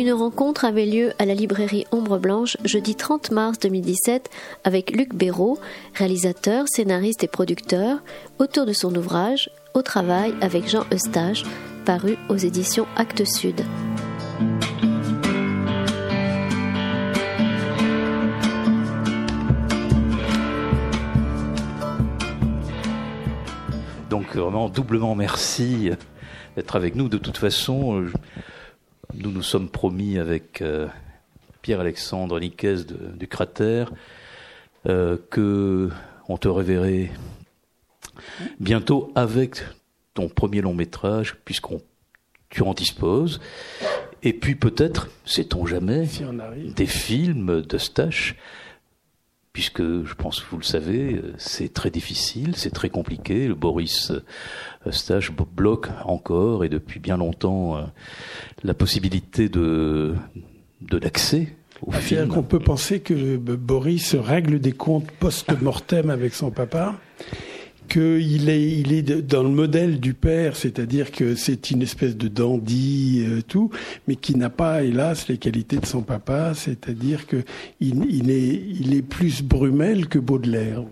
Une rencontre avait lieu à la librairie Ombre Blanche jeudi 30 mars 2017 avec Luc Béraud, réalisateur, scénariste et producteur, autour de son ouvrage Au travail avec Jean Eustache, paru aux éditions Actes Sud. Donc vraiment doublement merci d'être avec nous. De toute façon, nous nous sommes promis avec euh, Pierre-Alexandre Niquez du Cratère euh, que on te reverrait bientôt avec ton premier long métrage, puisqu'on tu en disposes. Et puis peut-être, sait-on jamais, des films de Stache, puisque je pense que vous le savez, c'est très difficile, c'est très compliqué. Le Boris Stache bloque encore et depuis bien longtemps euh, la possibilité de de l'accès au film. qu'on peut penser que Boris règle des comptes post-mortem avec son papa qu'il est, il est dans le modèle du père, c'est-à-dire que c'est une espèce de dandy, euh, tout, mais qui n'a pas, hélas, les qualités de son papa, c'est-à-dire que il, est, il est plus Brumel que Baudelaire.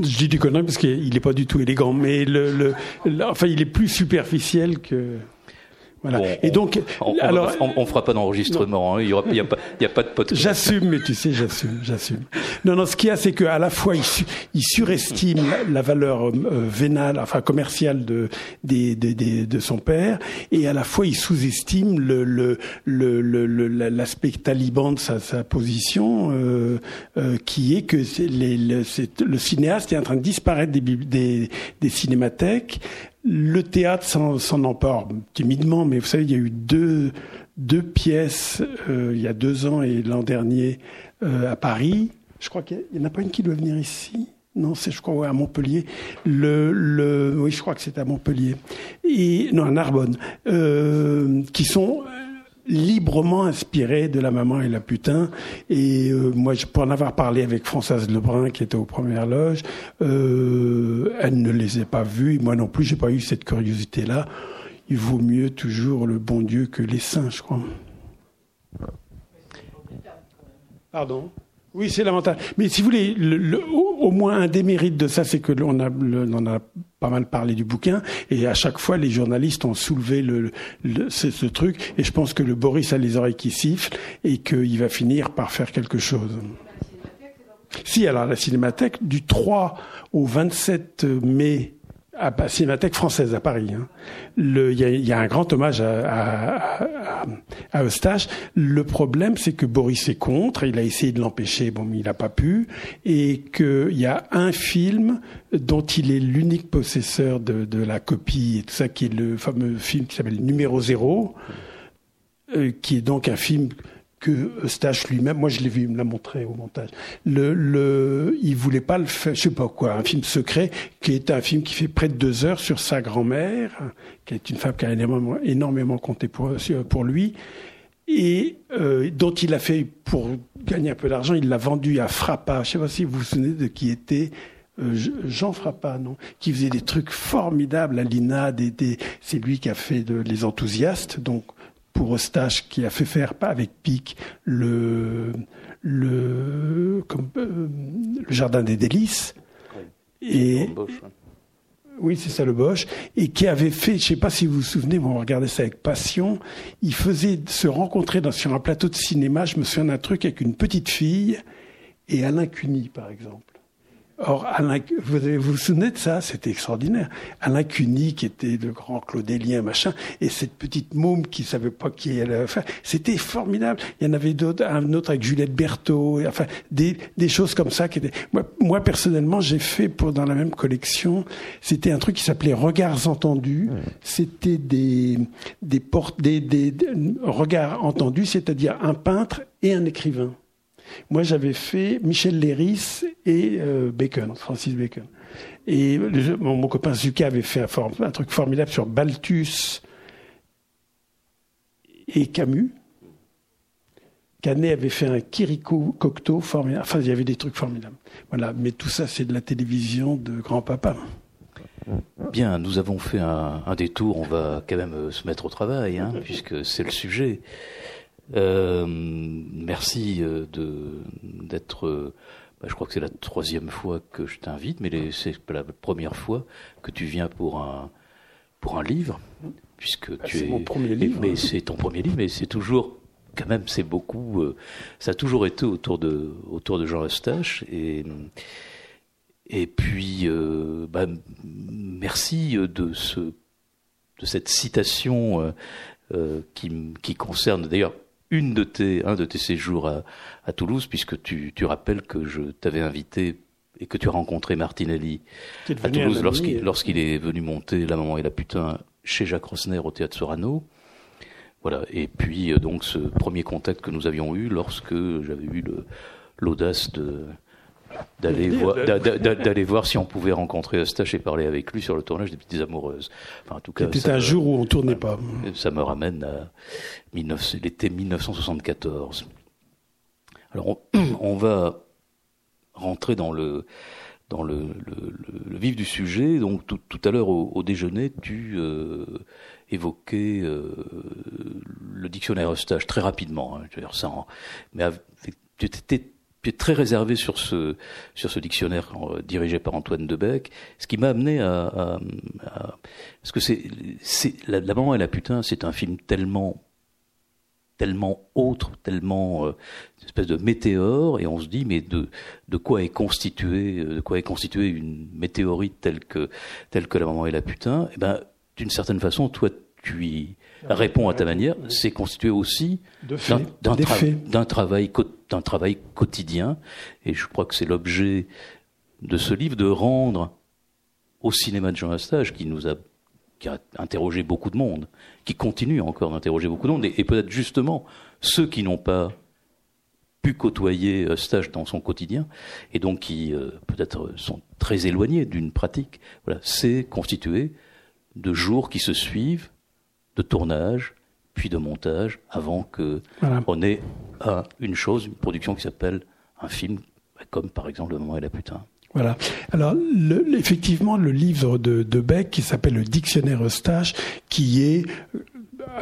Je dis du connerie parce qu'il n'est pas du tout élégant, mais le, le, enfin, il est plus superficiel que. Voilà. et donc, on, alors, on, fera pas d'enregistrement. Hein. il n'y a, a, pas, a pas de podcast. J'assume, mais tu sais, j'assume, j'assume. Non, non. Ce qu'il y a, c'est qu'à la fois, il, il surestime la valeur euh, vénale, enfin commerciale de, de, de, de, son père, et à la fois, il sous-estime le, le, le, l'aspect taliban de sa, sa position, euh, euh, qui est que les, le, le, cinéaste est en train de disparaître des, des, des cinémathèques le théâtre s'en empare timidement, mais vous savez, il y a eu deux, deux pièces euh, il y a deux ans et l'an dernier euh, à Paris. Je crois qu'il n'y en a pas une qui doit venir ici? Non, c'est je crois à Montpellier. Le, le, oui, je crois que c'est à Montpellier. Et non, à Narbonne, euh, qui sont librement inspiré de la maman et la putain. Et euh, moi, je, pour en avoir parlé avec Françoise Lebrun, qui était aux premières loges, euh, elle ne les a pas vus. moi non plus, j'ai pas eu cette curiosité-là. Il vaut mieux toujours le bon Dieu que les saints, je crois. Pardon? Oui, c'est lamentable. Mais si vous voulez, le, au, moins un des mérites de ça, c'est que l'on a, on a pas mal parlé du bouquin, et à chaque fois, les journalistes ont soulevé le, ce, ce, truc, et je pense que le Boris a les oreilles qui sifflent, et qu'il va finir par faire quelque chose. Si, alors la Cinémathèque, du 3 au 27 mai à la Cinémathèque française à Paris. Hein. Il y, a, un grand hommage à, à, Eustache. Le problème, c'est que Boris est contre. Il a essayé de l'empêcher, bon, mais il n'a pas pu. Et qu'il y a un film dont il est l'unique possesseur de, de, la copie et tout ça, qui est le fameux film qui s'appelle Numéro Zéro, euh, qui est donc un film que Eustache lui-même, moi je l'ai vu, il me l'a montré au montage. Le, le, il voulait pas le faire, je sais pas quoi, un film secret qui est un film qui fait près de deux heures sur sa grand-mère, qui est une femme qui a énormément, énormément compté pour, pour lui, et euh, dont il a fait pour gagner un peu d'argent, il l'a vendu à Frappa. Je sais pas si vous vous souvenez de qui était. Euh, Jean Frappa, non, qui faisait des trucs formidables à l'INA, des, des, c'est lui qui a fait les enthousiastes, donc pour Eustache qui a fait faire avec Pic le le comme, euh, le jardin des délices. Et oui, c'est ça le Bosch, et qui avait fait, je sais pas si vous vous souvenez, on regardait ça avec passion, il faisait se rencontrer dans, sur un plateau de cinéma, je me souviens d'un truc avec une petite fille et Alain Cuny, par exemple. Or, Alain, vous, vous souvenez de ça? C'était extraordinaire. Alain Cuny, qui était le grand claudélien, machin, et cette petite môme qui savait pas qui elle allait faire, c'était formidable. Il y en avait d'autres, un autre avec Juliette Berthaud, enfin, des, des choses comme ça qui étaient... Moi, moi personnellement, j'ai fait pour, dans la même collection, c'était un truc qui s'appelait Regards entendus. C'était des, des portes, des, des regards entendus, c'est-à-dire un peintre et un écrivain. Moi, j'avais fait Michel Léris et euh, Bacon, Francis Bacon. Et mon, copain Zucca avait fait un, truc formidable sur Balthus et Camus. Canet avait fait un Kiriko Cocteau formidable. Enfin, il y avait des trucs formidables. Voilà. Mais tout ça, c'est de la télévision de grand-papa. Bien, nous avons fait un, détour. On va quand même se mettre au travail, hein, puisque c'est le sujet. Euh, merci euh, de d'être. Bah, je crois que c'est la troisième fois que je t'invite, mais c'est la première fois que tu viens pour un pour un livre, puisque ah, tu es. mon premier livre. Mais c'est ton premier livre, mais c'est toujours quand même c'est beaucoup. ça a toujours été autour de autour de Jean Eustache et et puis, euh, bah, merci de, ce, de cette citation euh, euh, qui, qui, concerne d'ailleurs une de tes, un de tes séjours à, à Toulouse, puisque tu, tu, rappelles que je t'avais invité et que tu as rencontré Martinelli à Toulouse lorsqu'il est venu monter La Maman et la Putain chez Jacques Rosner au Théâtre Sorano. Voilà. Et puis, donc, ce premier contact que nous avions eu lorsque j'avais eu l'audace de d'aller voir, d'aller voir si on pouvait rencontrer Eustache et parler avec lui sur le tournage des Petites Amoureuses. Enfin, en tout cas, c'était un jour où on tournait pas. Ça me ramène à l'été 1974. Alors, on, va rentrer dans le dans le, le, vif du sujet. Donc, tout, tout à l'heure au, déjeuner, tu euh, évoquais euh, le dictionnaire Eustache très rapidement. Hein, je veux dire, ça, mais tu étais très réservé sur ce sur ce dictionnaire euh, dirigé par Antoine Debec, ce qui m'a amené à, à, parce que c'est c'est la, maman et la putain, c'est un film tellement tellement autre, tellement euh, une espèce de météore, et on se dit mais de de quoi est constitué euh, de quoi est constituée une météorite telle que telle que la maman et la putain? Eh ben d'une certaine façon, toi tu y réponds à ta manière, c'est constitué aussi d'un travail, travail quotidien. Et je crois que c'est l'objet de ce livre de rendre au cinéma de Jean Astage, qui nous a, qui a interrogé beaucoup de monde, qui continue encore d'interroger beaucoup de monde, et, peut-être justement ceux qui n'ont pas pu côtoyer Eustache dans son quotidien et donc qui euh, peut-être sont très éloignés d'une pratique. Voilà, c'est constitué de jours qui se suivent, de tournage, puis de montage, avant que on ait une chose, une production qui s'appelle un film, comme par exemple Le Moment et la Putain. Voilà. Alors, effectivement, le livre de, de Beck qui s'appelle Le Dictionnaire Eustache, qui est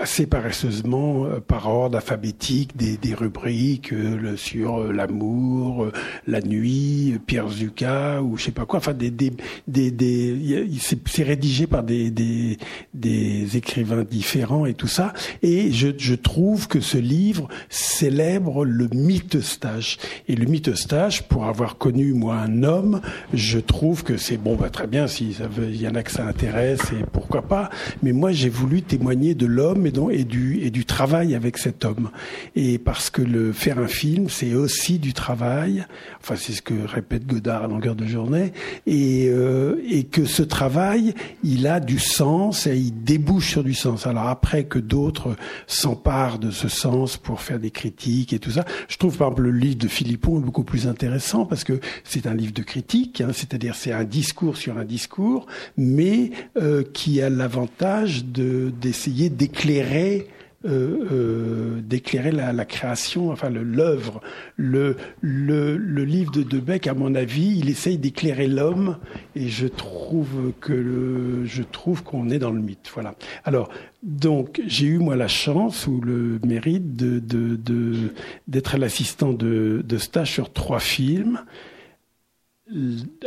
assez paresseusement euh, par ordre alphabétique des, des rubriques euh, sur euh, l'amour, la nuit, Pierre Zucca ou je sais pas quoi. Enfin, des, des, des, des c'est rédigé par des, des, des écrivains différents et tout ça. Et je, je trouve que ce livre célèbre le mythe Eustache. Et le mythe Eustache, pour avoir connu moi un homme, je trouve que c'est bon, bah, très bien si il y en a que ça intéresse et pourquoi pas. Mais moi, j'ai voulu témoigner de l'homme et, du, et du travail avec cet homme. Et parce que le faire un film, c'est aussi du travail. Enfin, c'est ce que répète Godard à longueur de journée. Et, euh, et que ce travail, il a du sens et il débouche sur du sens. Alors après que d'autres s'emparent de ce sens pour faire des critiques et tout ça, je trouve par exemple le livre de Philippon beaucoup plus intéressant parce que c'est un livre de critique, hein, c'est-à-dire c'est un discours sur un discours, mais euh, qui a l'avantage de d'essayer d'éclairer d'éclairer euh, euh, d'éclairer la, création, enfin l'œuvre. Le, le, le, livre de Debec, à mon avis, il essaye d'éclairer l'homme, et je trouve que le, je trouve qu'on est dans le mythe. Voilà. Alors, donc, j'ai eu moi la chance ou le mérite d'être de, l'assistant de, de stage sur trois films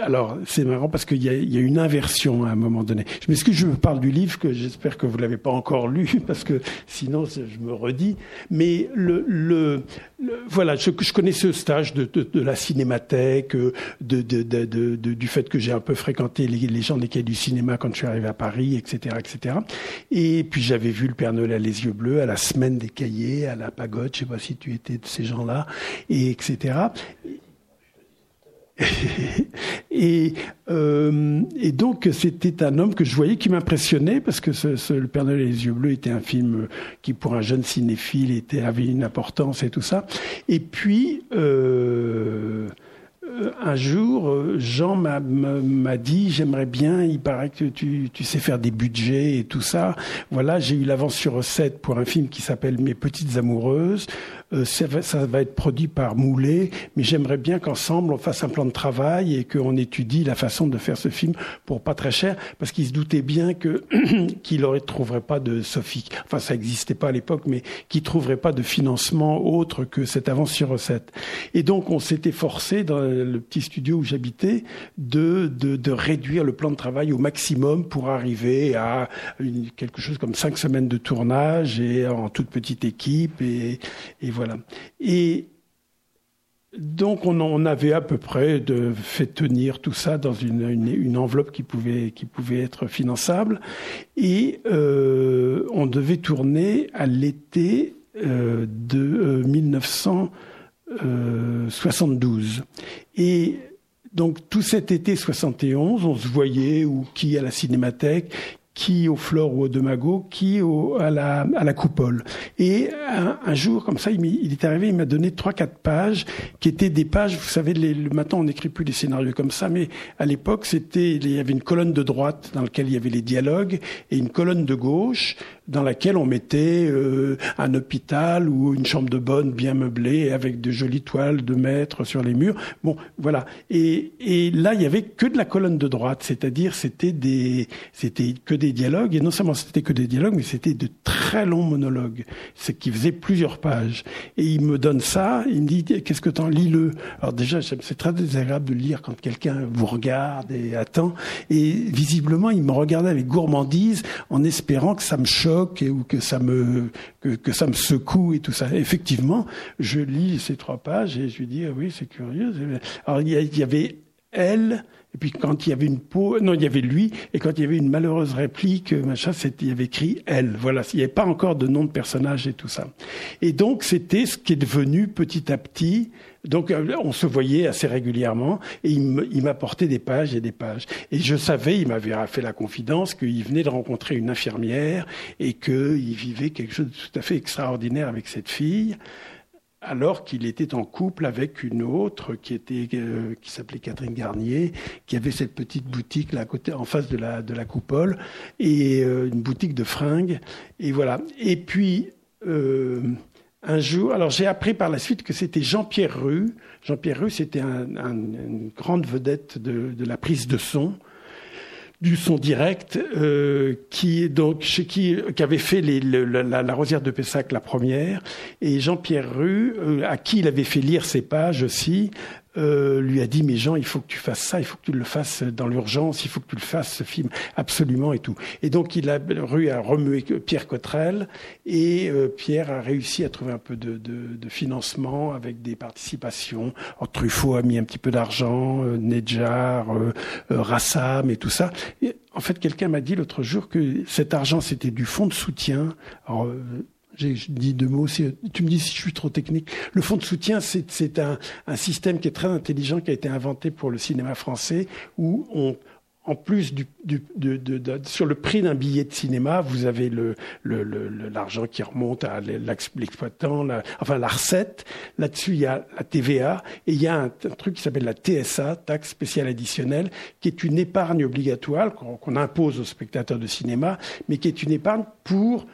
alors, c'est marrant parce qu'il y, y, a une inversion à un moment donné. Ce que je parle du livre, que j'espère que vous l'avez pas encore lu, parce que sinon je me redis. Mais le, le, voilà, je, je, connais ce stage de, de, de la cinémathèque, de, du fait que j'ai un peu fréquenté les, les gens des quais du cinéma quand je suis arrivé à Paris, etc., etc. Et puis j'avais vu le Père Noël à les yeux bleus, à la semaine des cahiers, à la pagode. Je sais pas si tu étais de ces gens-là, et etc. et, euh, et donc c'était un homme que je voyais qui m'impressionnait parce que Le Père Noël et les yeux bleus était un film qui pour un jeune cinéphile était, avait une importance et tout ça. Et puis euh, un jour, Jean m'a dit, j'aimerais bien, il paraît que tu, tu, sais faire des budgets et tout ça. Voilà, j'ai eu l'avance sur recette pour un film qui s'appelle Mes petites amoureuses. Euh, ça, va, ça, va, être produit par Moulet, mais j'aimerais bien qu'ensemble on fasse un plan de travail et qu'on étudie la façon de faire ce film pour pas très cher, parce qu'il se doutait bien que qu'il ne trouverait pas de Sophie, enfin ça n'existait pas à l'époque, mais qu'il trouverait pas de financement autre que cette avance sur recette. Et donc on s'était forcé dans le petit studio où j'habitais de, de, de, réduire le plan de travail au maximum pour arriver à une, quelque chose comme cinq semaines de tournage et en toute petite équipe et, et voilà Et donc on, avait à peu près fait tenir tout ça dans une, enveloppe qui pouvait, qui pouvait être finançable. Et euh, on devait tourner à l'été euh, de 1972. Euh, et donc tout cet été 71, on se voyait ou qui à la cinémathèque, qui au Flore ou au Demago, qui au, à, la, à la coupole. Et un, jour, comme ça, il, il est arrivé, il m'a donné trois, quatre pages qui étaient des pages. Vous savez, les, le matin, on n'écrit plus des scénarios comme ça, mais à l'époque, c'était il y avait une colonne de droite dans laquelle il y avait les dialogues et une colonne de gauche dans laquelle on mettait euh, un hôpital ou une chambre de bonne bien meublée avec de jolies toiles de maître sur les murs. Bon, voilà. Et, et là, il y avait que de la colonne de droite, c'est-à-dire c'était des, c'était que dialogues. Et non seulement c'était que des dialogues, mais c'était de très longs monologues, ce qui faisait plusieurs pages. Et il me donne ça, il me dit qu'est-ce que t'en lis-le. Alors déjà, c'est très désagréable de lire quand quelqu'un vous regarde et attend. Et visiblement, il me regardait avec gourmandise en espérant que ça me choque ou que ça me que, ça me secoue et tout ça. Effectivement, je lis ces trois pages et je lui dis ah oui c'est curieux. Alors il y, avait elle et puis quand il y avait une peau, non, il y avait lui, et quand il y avait une malheureuse réplique, machin, il y avait écrit elle. Voilà, il n'y avait pas encore de nom de personnage et tout ça. Et donc c'était ce qui est devenu petit à petit donc euh, on se voyait assez régulièrement et il m'apportait des pages et des pages. Et je savais, il m'avait fait la confidence qu'il venait de rencontrer une infirmière et qu'il vivait quelque chose de tout à fait extraordinaire avec cette fille alors qu'il était en couple avec une autre qui était euh, qui s'appelait Catherine Garnier, qui avait cette petite boutique là côté, en face de la de la coupole et euh, une boutique de fringues et voilà. Et puis un jour, alors j'ai appris par la suite que c'était Jean-Pierre Rue. Jean-Pierre Rue, c'était un, une grande vedette de, de, la prise de son, du son direct, euh, qui donc chez qui, qui avait fait les, la, Rosière de Pessac la première, et Jean-Pierre Rue, euh, à qui il avait fait lire ses pages aussi, euh, lui a dit mais Jean il faut que tu fasses ça il faut que tu le fasses dans l'urgence il faut que tu le fasses ce film absolument et tout. Et donc il a Rue a remué Pierre Cotrel et euh, Pierre a réussi à trouver un peu de, de, de financement avec des participations. Alors, Truffaut a mis un petit peu d'argent euh, Nedjar euh, euh, Rassam et tout ça. En fait, quelqu'un m'a dit l'autre jour que cet argent, c'était du fonds de soutien. J'ai dit deux mots. Tu me dis si je suis trop technique. Le fonds de soutien, c'est un, système qui est très intelligent, qui a été inventé pour le cinéma français, où en plus du, sur le prix d'un billet de cinéma, vous avez l'argent qui remonte à l'exploitant, enfin la recette. Là-dessus, il y a la TVA et il y a un truc qui s'appelle la TSA, taxe spéciale additionnelle, qui est une épargne obligatoire qu'on impose aux spectateurs de cinéma, mais qui est une épargne pour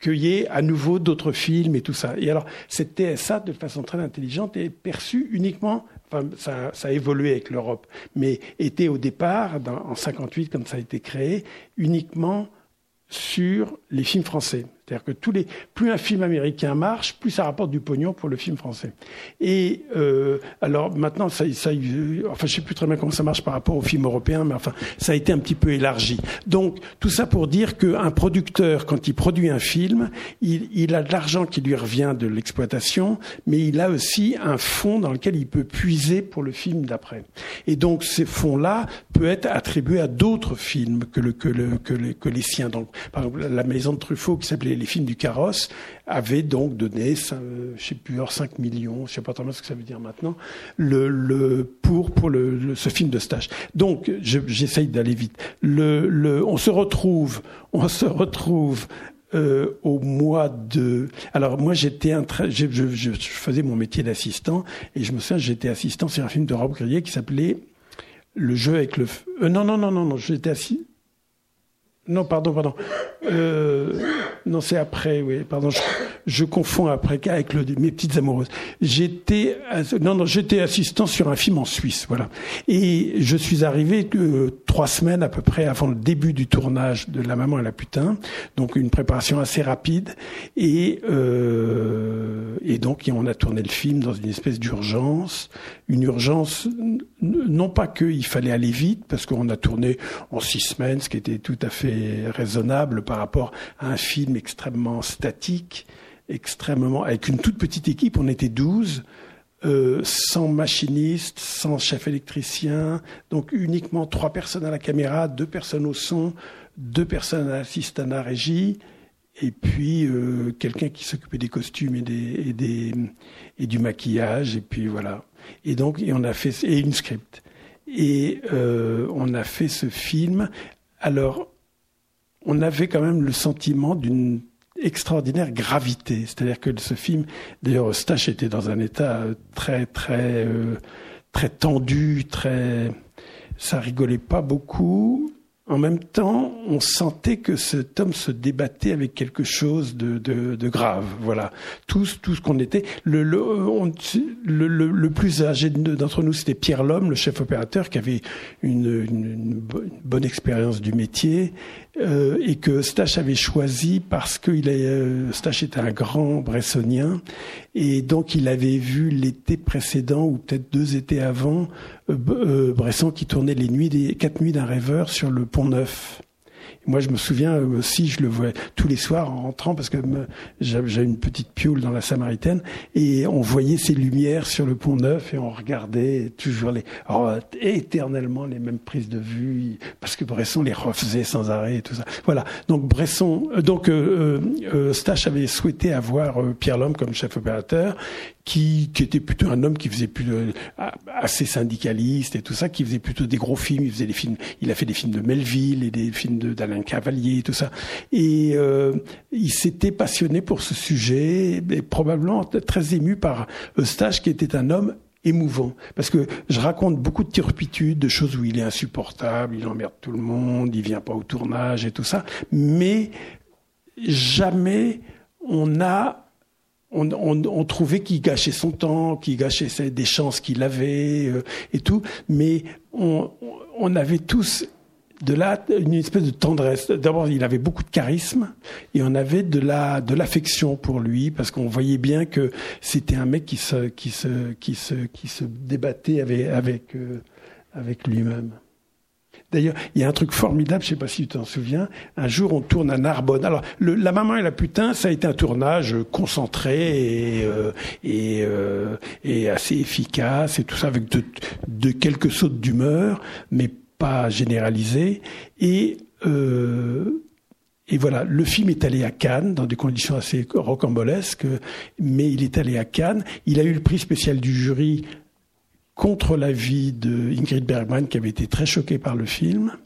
qu'il à nouveau d'autres films et tout ça. Et alors, cette TSA, de façon très intelligente, est perçue uniquement, enfin, ça, ça a évolué avec l'Europe, mais était au départ, en 58, comme ça a été créé, uniquement sur les films français. C'est-à-dire que tous les, plus un film américain marche, plus ça rapporte du pognon pour le film français. Et euh, alors maintenant, ça, ça, enfin, je sais plus très bien comment ça marche par rapport au film européen, mais enfin, ça a été un petit peu élargi. Donc tout ça pour dire qu'un producteur, quand il produit un film, il, il a de l'argent qui lui revient de l'exploitation, mais il a aussi un fonds dans lequel il peut puiser pour le film d'après. Et donc ces fonds-là peuvent être attribués à d'autres films que, le, que, le, que, les, que les siens. Donc par exemple, la maison de Truffaut qui s'appelait les films du carrosse avaient donc donné, euh, je sais plus, 5 millions, je sais pas trop ce que ça veut dire maintenant, le, pour pour le, ce film de stage. Donc, j'essaye d'aller vite. Le, on se retrouve, on se retrouve euh, au mois de. Alors moi j'étais je, faisais mon métier d'assistant et je me souviens j'étais assistant sur un film de Rob Grillet qui s'appelait Le jeu avec le. Euh, non non non non non j'étais assis. Non pardon pardon. Euh, non c'est après oui pardon je, je confonds après avec le, mes petites amoureuses. J'étais non non j'étais assistant sur un film en Suisse voilà et je suis arrivé euh, trois semaines à peu près avant le début du tournage de La Maman et la Putain donc une préparation assez rapide et euh, et donc on a tourné le film dans une espèce d'urgence une urgence non pas qu'il fallait aller vite parce qu'on a tourné en six semaines ce qui était tout à fait raisonnable par rapport à un film extrêmement statique extrêmement, avec une toute petite équipe, on était 12, euh, sans machiniste, sans chef électricien, donc uniquement trois personnes à la caméra, deux personnes au son, deux personnes à l'assistant à la régie, et puis euh, quelqu'un qui s'occupait des costumes et, des, et du maquillage, et puis voilà. Et donc, et on a fait, et une script. Et euh, on a fait ce film. Alors, on avait quand même le sentiment d'une extraordinaire gravité. C'est-à-dire que ce film, d'ailleurs, Stache était dans un état très, très, euh, très tendu, très, ça rigolait pas beaucoup. En même temps, on sentait que cet homme se débattait avec quelque chose de, grave. Voilà, tout, tout ce qu'on était. Le, le, plus âgé d'entre nous, c'était Pierre Lhomme, le chef opérateur, qui avait une bonne expérience du métier euh, et que Stache avait choisi parce que il est, euh, Stache était un grand bressonien et donc il avait vu l'été précédent ou peut-être deux étés avant euh, Bresson qui tournait les nuits des quatre nuits d'un rêveur sur le Pont Neuf. Moi, je me souviens aussi, je le vois tous les soirs en rentrant parce que j'avais une petite pioule dans la Samaritaine et on voyait ces lumières sur le pont neuf et on regardait toujours les, éternellement les mêmes prises de vue parce que Bresson les refaisait sans arrêt et tout ça. Voilà. Donc Bresson, euh, donc euh, euh, Stache avait souhaité avoir euh, Pierre Lhomme comme chef opérateur qui, qui était plutôt un homme qui faisait plus assez syndicaliste et tout ça, qui faisait plutôt des gros films. Il faisait des films. Il a fait des films de Melville et des films d'Alain Cavalier et tout ça. Et euh, il s'était passionné pour ce sujet, et probablement très ému par Eustache, qui était un homme émouvant parce que je raconte beaucoup de turpitudes, de choses où il est insupportable, il emmerde tout le monde, il vient pas au tournage et tout ça, mais jamais on a on, on, on, trouvait qu'il gâchait son temps, qu'il gâchait des chances qu'il avait euh, et tout, mais on, on avait tous de là une espèce de tendresse. D'abord, il avait beaucoup de charisme et on avait de la de l'affection pour lui parce qu'on voyait bien que c'était un mec qui se qui se qui se qui se débattait avec avec euh, avec lui-même. D'ailleurs, il y a un truc formidable, je sais pas si tu t'en souviens. Un jour, on tourne à Narbonne. Alors, le, la maman et la putain, ça a été un tournage concentré et euh, euh, et assez efficace et tout ça avec de, de quelques sautes d'humeur, mais pas généralisé. Et euh, et voilà, le film est allé à Cannes dans des conditions assez rocambolesques, mais il est allé à Cannes. Il a eu le prix spécial du jury contre l'avis de Ingrid Bergman, qui avait été très choquée par le film,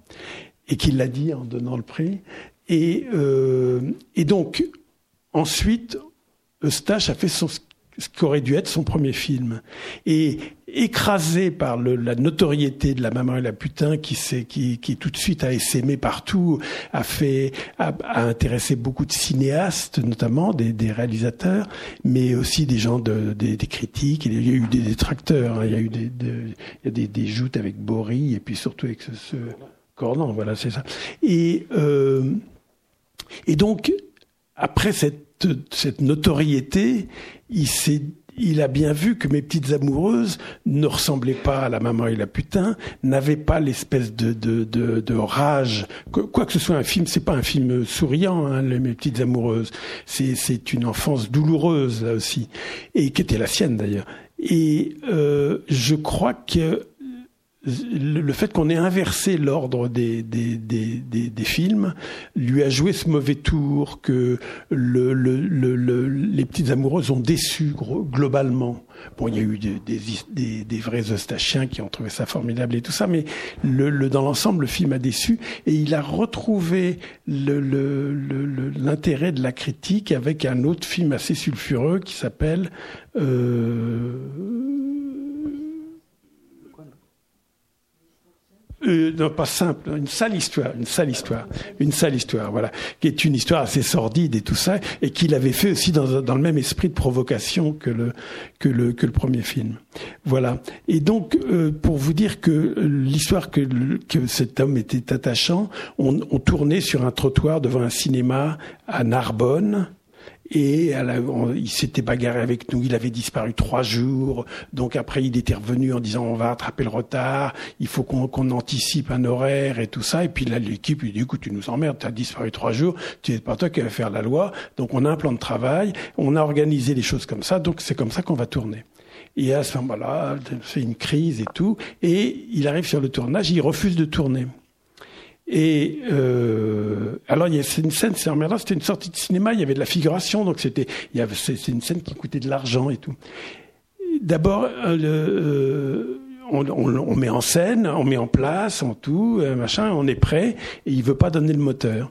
et qui l'a dit en donnant le prix. Et, euh, et donc, ensuite, Eustache a fait son, ce qui aurait dû être son premier film. Et écrasé par le, la notoriété de la maman et la putain qui qui, qui tout de suite a essaimé partout, a fait a, a, intéressé beaucoup de cinéastes notamment des, des, réalisateurs, mais aussi des gens de, des, critiques. Il y a eu des détracteurs, hein. il y a eu des, des, des joutes avec Bory et puis surtout avec ce, ce Cornan, voilà c'est ça. Et euh, et donc après cette cette notoriété, il s'est il a bien vu que mes petites amoureuses ne ressemblaient pas à la maman et la putain, n'avaient pas l'espèce de, de, de, de, rage. Quoi que ce soit un film, c'est pas un film souriant, hein, mes petites amoureuses. C'est, c'est une enfance douloureuse là aussi, et qui était la sienne d'ailleurs. Et euh, je crois que le fait qu'on ait inversé l'ordre des, des, des, des, films lui a joué ce mauvais tour que le, le, le, les petites amoureuses ont déçu globalement. bon, il y a eu des, des, des, vrais eustachiens qui ont trouvé ça formidable et tout ça, mais le, dans l'ensemble, le film a déçu et il a retrouvé l'intérêt de la critique avec un autre film assez sulfureux qui s'appelle euh, non, pas simple, une sale histoire, une sale histoire, une sale histoire, voilà, qui est une histoire assez sordide et tout ça, et qu'il avait fait aussi dans, dans, le même esprit de provocation que le que le que le premier film, voilà. Et donc, euh, pour vous dire que l'histoire que que cet homme était attachant, on, on tournait sur un trottoir devant un cinéma à Narbonne et il s'était bagarré avec nous. Il avait disparu trois jours. Donc après, il était revenu en disant on va rattraper le retard. Il faut qu'on anticipe un horaire et tout ça. Et puis là, l'équipe lui dit écoute, tu nous emmerdes. Tu as disparu trois jours. Tu n'es pas toi qui vas faire la loi. Donc on a un plan de travail. On a organisé les choses comme ça. Donc c'est comme ça qu'on va tourner. Et à ce moment-là, c'est une crise et tout. Et il arrive sur le tournage. Il refuse de tourner. Et euh, alors il y a une scène, c'est emmerdant, c'était une sortie de cinéma, il y avait de la figuration, donc c'était, il y avait, c'est une scène qui coûtait de l'argent et tout. D'abord, euh, euh, on, on, on, met en scène, on met en place, en tout, euh, machin, on est prêt, et il veut pas donner le moteur.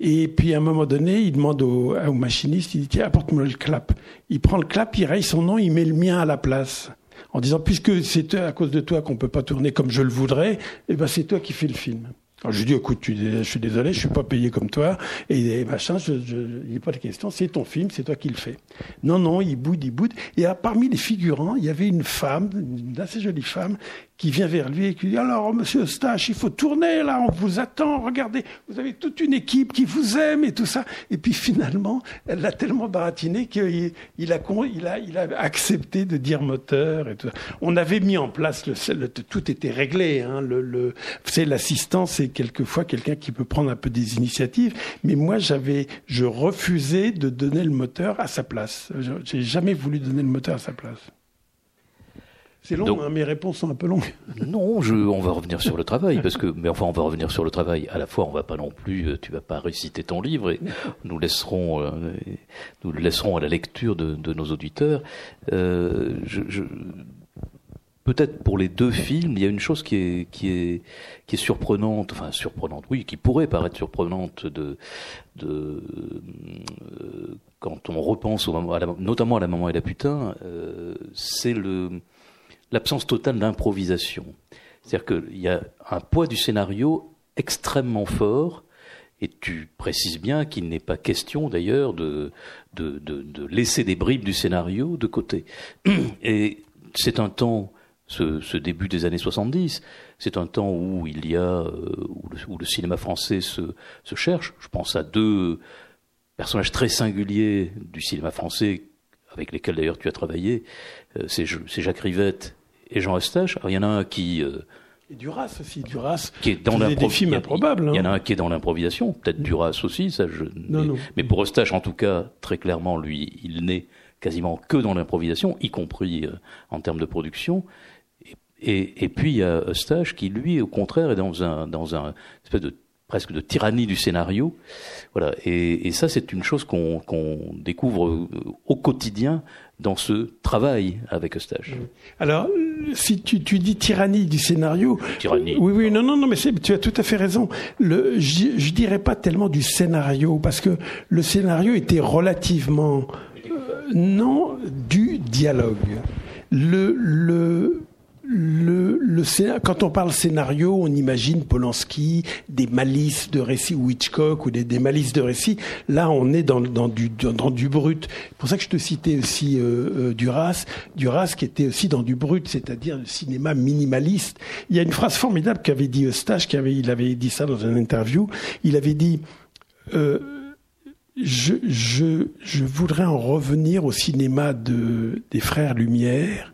Et puis à un moment donné, il demande au, au machiniste, il dit tiens apporte-moi le clap. Il prend le clap, il raye son nom, il met le mien à la place en disant puisque c'est à cause de toi qu'on peut pas tourner comme je le voudrais, eh ben c'est toi qui fais le film. Alors je lui dis, écoute, je suis désolé, je suis pas payé comme toi, et, machin, je, je, il a pas de question, c'est ton film, c'est toi qui le fais. Non, non, il boude, il boude. Et parmi les figurants, il y avait une femme, une assez jolie femme, qui vient vers lui et qui dit alors Monsieur Eustache, il faut tourner là, on vous attend. Regardez, vous avez toute une équipe qui vous aime et tout ça. Et puis finalement, elle l'a tellement baratiné qu'il il a, il a, il a accepté de dire moteur et tout. Ça. On avait mis en place le, tout était réglé. Hein, le, le c'est l'assistant, c'est quelquefois quelqu'un qui peut prendre un peu des initiatives. Mais moi, j'avais, je refusais de donner le moteur à sa place. J'ai jamais voulu donner le moteur à sa place. C'est long, Donc, hein, mes réponses sont un peu longues. Non, je, on va revenir sur le travail, parce que, mais enfin, on va revenir sur le travail. À la fois, on va pas non plus, euh, tu vas pas réciter ton livre, et nous laisserons, euh, nous le laisserons à la lecture de, de nos auditeurs. Euh, je, je, peut-être pour les deux films, il y a une chose qui est, qui est, qui est surprenante, enfin surprenante, oui, qui pourrait paraître surprenante de, de euh, quand on repense au, à la, notamment à la maman et la putain, euh, c'est le l'absence totale d'improvisation. C'est-à-dire qu'il y a un poids du scénario extrêmement fort, et tu précises bien qu'il n'est pas question d'ailleurs de, de, de, de, laisser des bribes du scénario de côté. Et c'est un temps, ce, ce, début des années 70, c'est un temps où il y a, euh, où, le, cinéma français se, se cherche. Je pense à deux personnages très singuliers du cinéma français avec lesquels d'ailleurs tu as travaillé, euh, c'est Jacques Rivette et Jean Eustache. Il y en a un qui euh, et Duras aussi, Duras. Qui est dans des films improbables. Il y en a un qui est dans l'improvisation, peut-être Duras aussi, ça je. Non, mais, non. mais pour Eustache, en tout cas, très clairement, lui, il n'est quasiment que dans l'improvisation, y compris euh, en termes de production. Et, et, puis il y a Eustache qui, lui, au contraire, est dans un dans un espèce de presque de tyrannie du scénario. Voilà. Et, et ça, c'est une chose qu'on qu'on découvre au quotidien dans ce travail avec Eustache. Alors, si tu, tu dis tyrannie du scénario, tyrannie. Oui, oui, non, non, non, mais tu as tout à fait raison. Le, je, je dirais pas tellement du scénario parce que le scénario était relativement euh, non du dialogue. Le, le le, le, quand on parle scénario, on imagine Polanski, des malices de récit, ou Hitchcock, ou des, malices de récit. Là, on est dans, dans, du, dans du brut. C'est pour ça que je te citais aussi euh, euh, Duras, Duras qui était aussi dans du brut, c'est-à-dire le cinéma minimaliste. Il y a une phrase formidable qu'avait dit Eustache, qui avait, il avait dit ça dans une interview. Il avait dit euh, je, je, je voudrais en revenir au cinéma de, des frères Lumière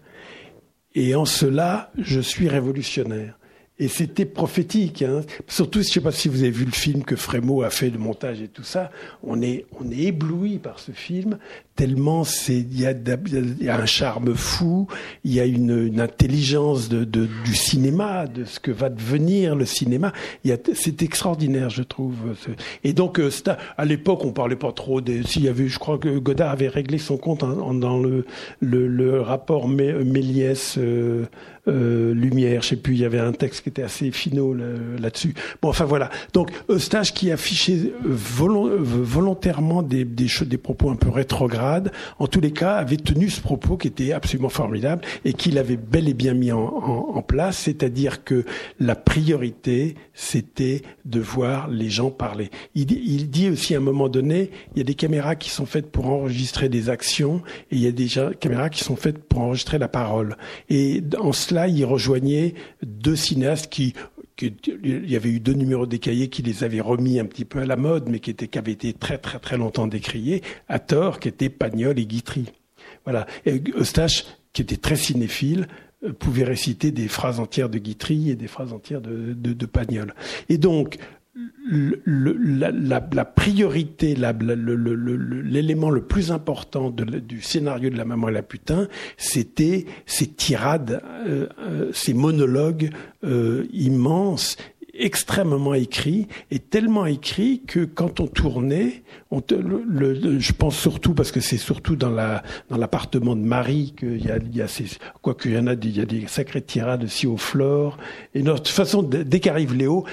et en cela, je suis révolutionnaire. Et c'était prophétique. Hein. Surtout, je ne sais pas si vous avez vu le film que Frémaux a fait de montage et tout ça. On est, on est ébloui par ce film, tellement c'est il y a, y a, un charme fou, il y a une, une intelligence de, de, du cinéma, de ce que va devenir le cinéma. C'est extraordinaire, je trouve. Et donc euh, à l'époque, on parlait pas trop des. S'il y avait, je crois que Godard avait réglé son compte dans le, le, le rapport Méliès. Euh, euh, lumière, je sais plus, il y avait un texte qui était assez finaux là-dessus. bon, enfin voilà. Donc Eustache qui affichait volontairement des, des, des propos un peu rétrogrades, en tous les cas, avait tenu ce propos qui était absolument formidable et qu'il avait bel et bien mis en, place, c'est-à-dire que la priorité, c'était de voir les gens parler. Il, il, dit aussi à un moment donné, il y a des caméras qui sont faites pour enregistrer des actions et il y a des caméras qui sont faites pour enregistrer la parole. Et en cela, il rejoignait deux cinéastes qui il y avait eu deux numéros décaillés qui les avaient remis un petit peu à la mode, mais qui, étaient, avaient été très très très longtemps décriés, à tort, qui étaient Pagnol et Guitry. Voilà. Eustache, qui était très cinéphile, euh, pouvait réciter des phrases entières de Guitry et des phrases entières de, de, de Pagnol. Et donc, le, la, la, la, priorité, l'élément le, plus important de, du scénario de la maman et la putain, c'était ces tirades, euh, euh, ces monologues euh, immenses extrêmement écrits et tellement écrits que quand on tournait, on le, je pense surtout parce que c'est surtout dans la dans l'appartement de Marie qu'il y a, il y a ces, quoi qu'il y en a, il y a des sacrées tirades aussi au flore. Et de toute façon, dès qu'arrive Léo,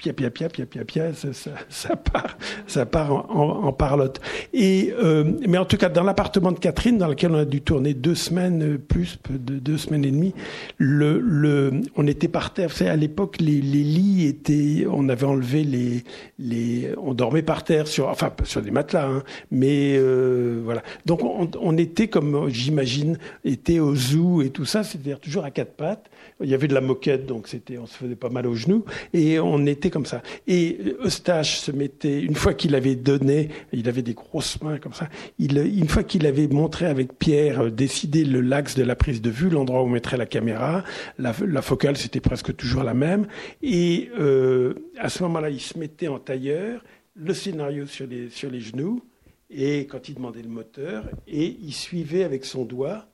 pia pia pia pia pia pia, ça, ça, ça part, ça part en, parlotte. Et euh, mais en tout cas, dans l'appartement de Catherine, dans lequel on a dû tourner deux semaines euh, plus de deux semaines et demie, le, le, on était par terre. Vous à l'époque, les, les lits étaient, on avait enlevé les, les, on dormait par terre sur, enfin sur des matelas, hein, mais euh, voilà. Donc on, on était comme, j'imagine, était au zoo et tout ça, c'est-à-dire toujours à quatre pattes. Il y avait de la moquette, donc c'était, on se faisait pas mal aux genoux, et on était comme ça. Et Eustache se mettait, une fois qu'il avait donné, il avait des grosses mains comme ça, il, une fois qu'il avait montré avec Pierre, euh, décidé le l'axe de la prise de vue, l'endroit où on mettrait la caméra, la, focale c'était presque toujours la même, et euh, à ce moment-là, il se mettait en tailleur, le scénario sur les, sur les genoux, et quand il demandait le moteur, et il suivait avec son doigt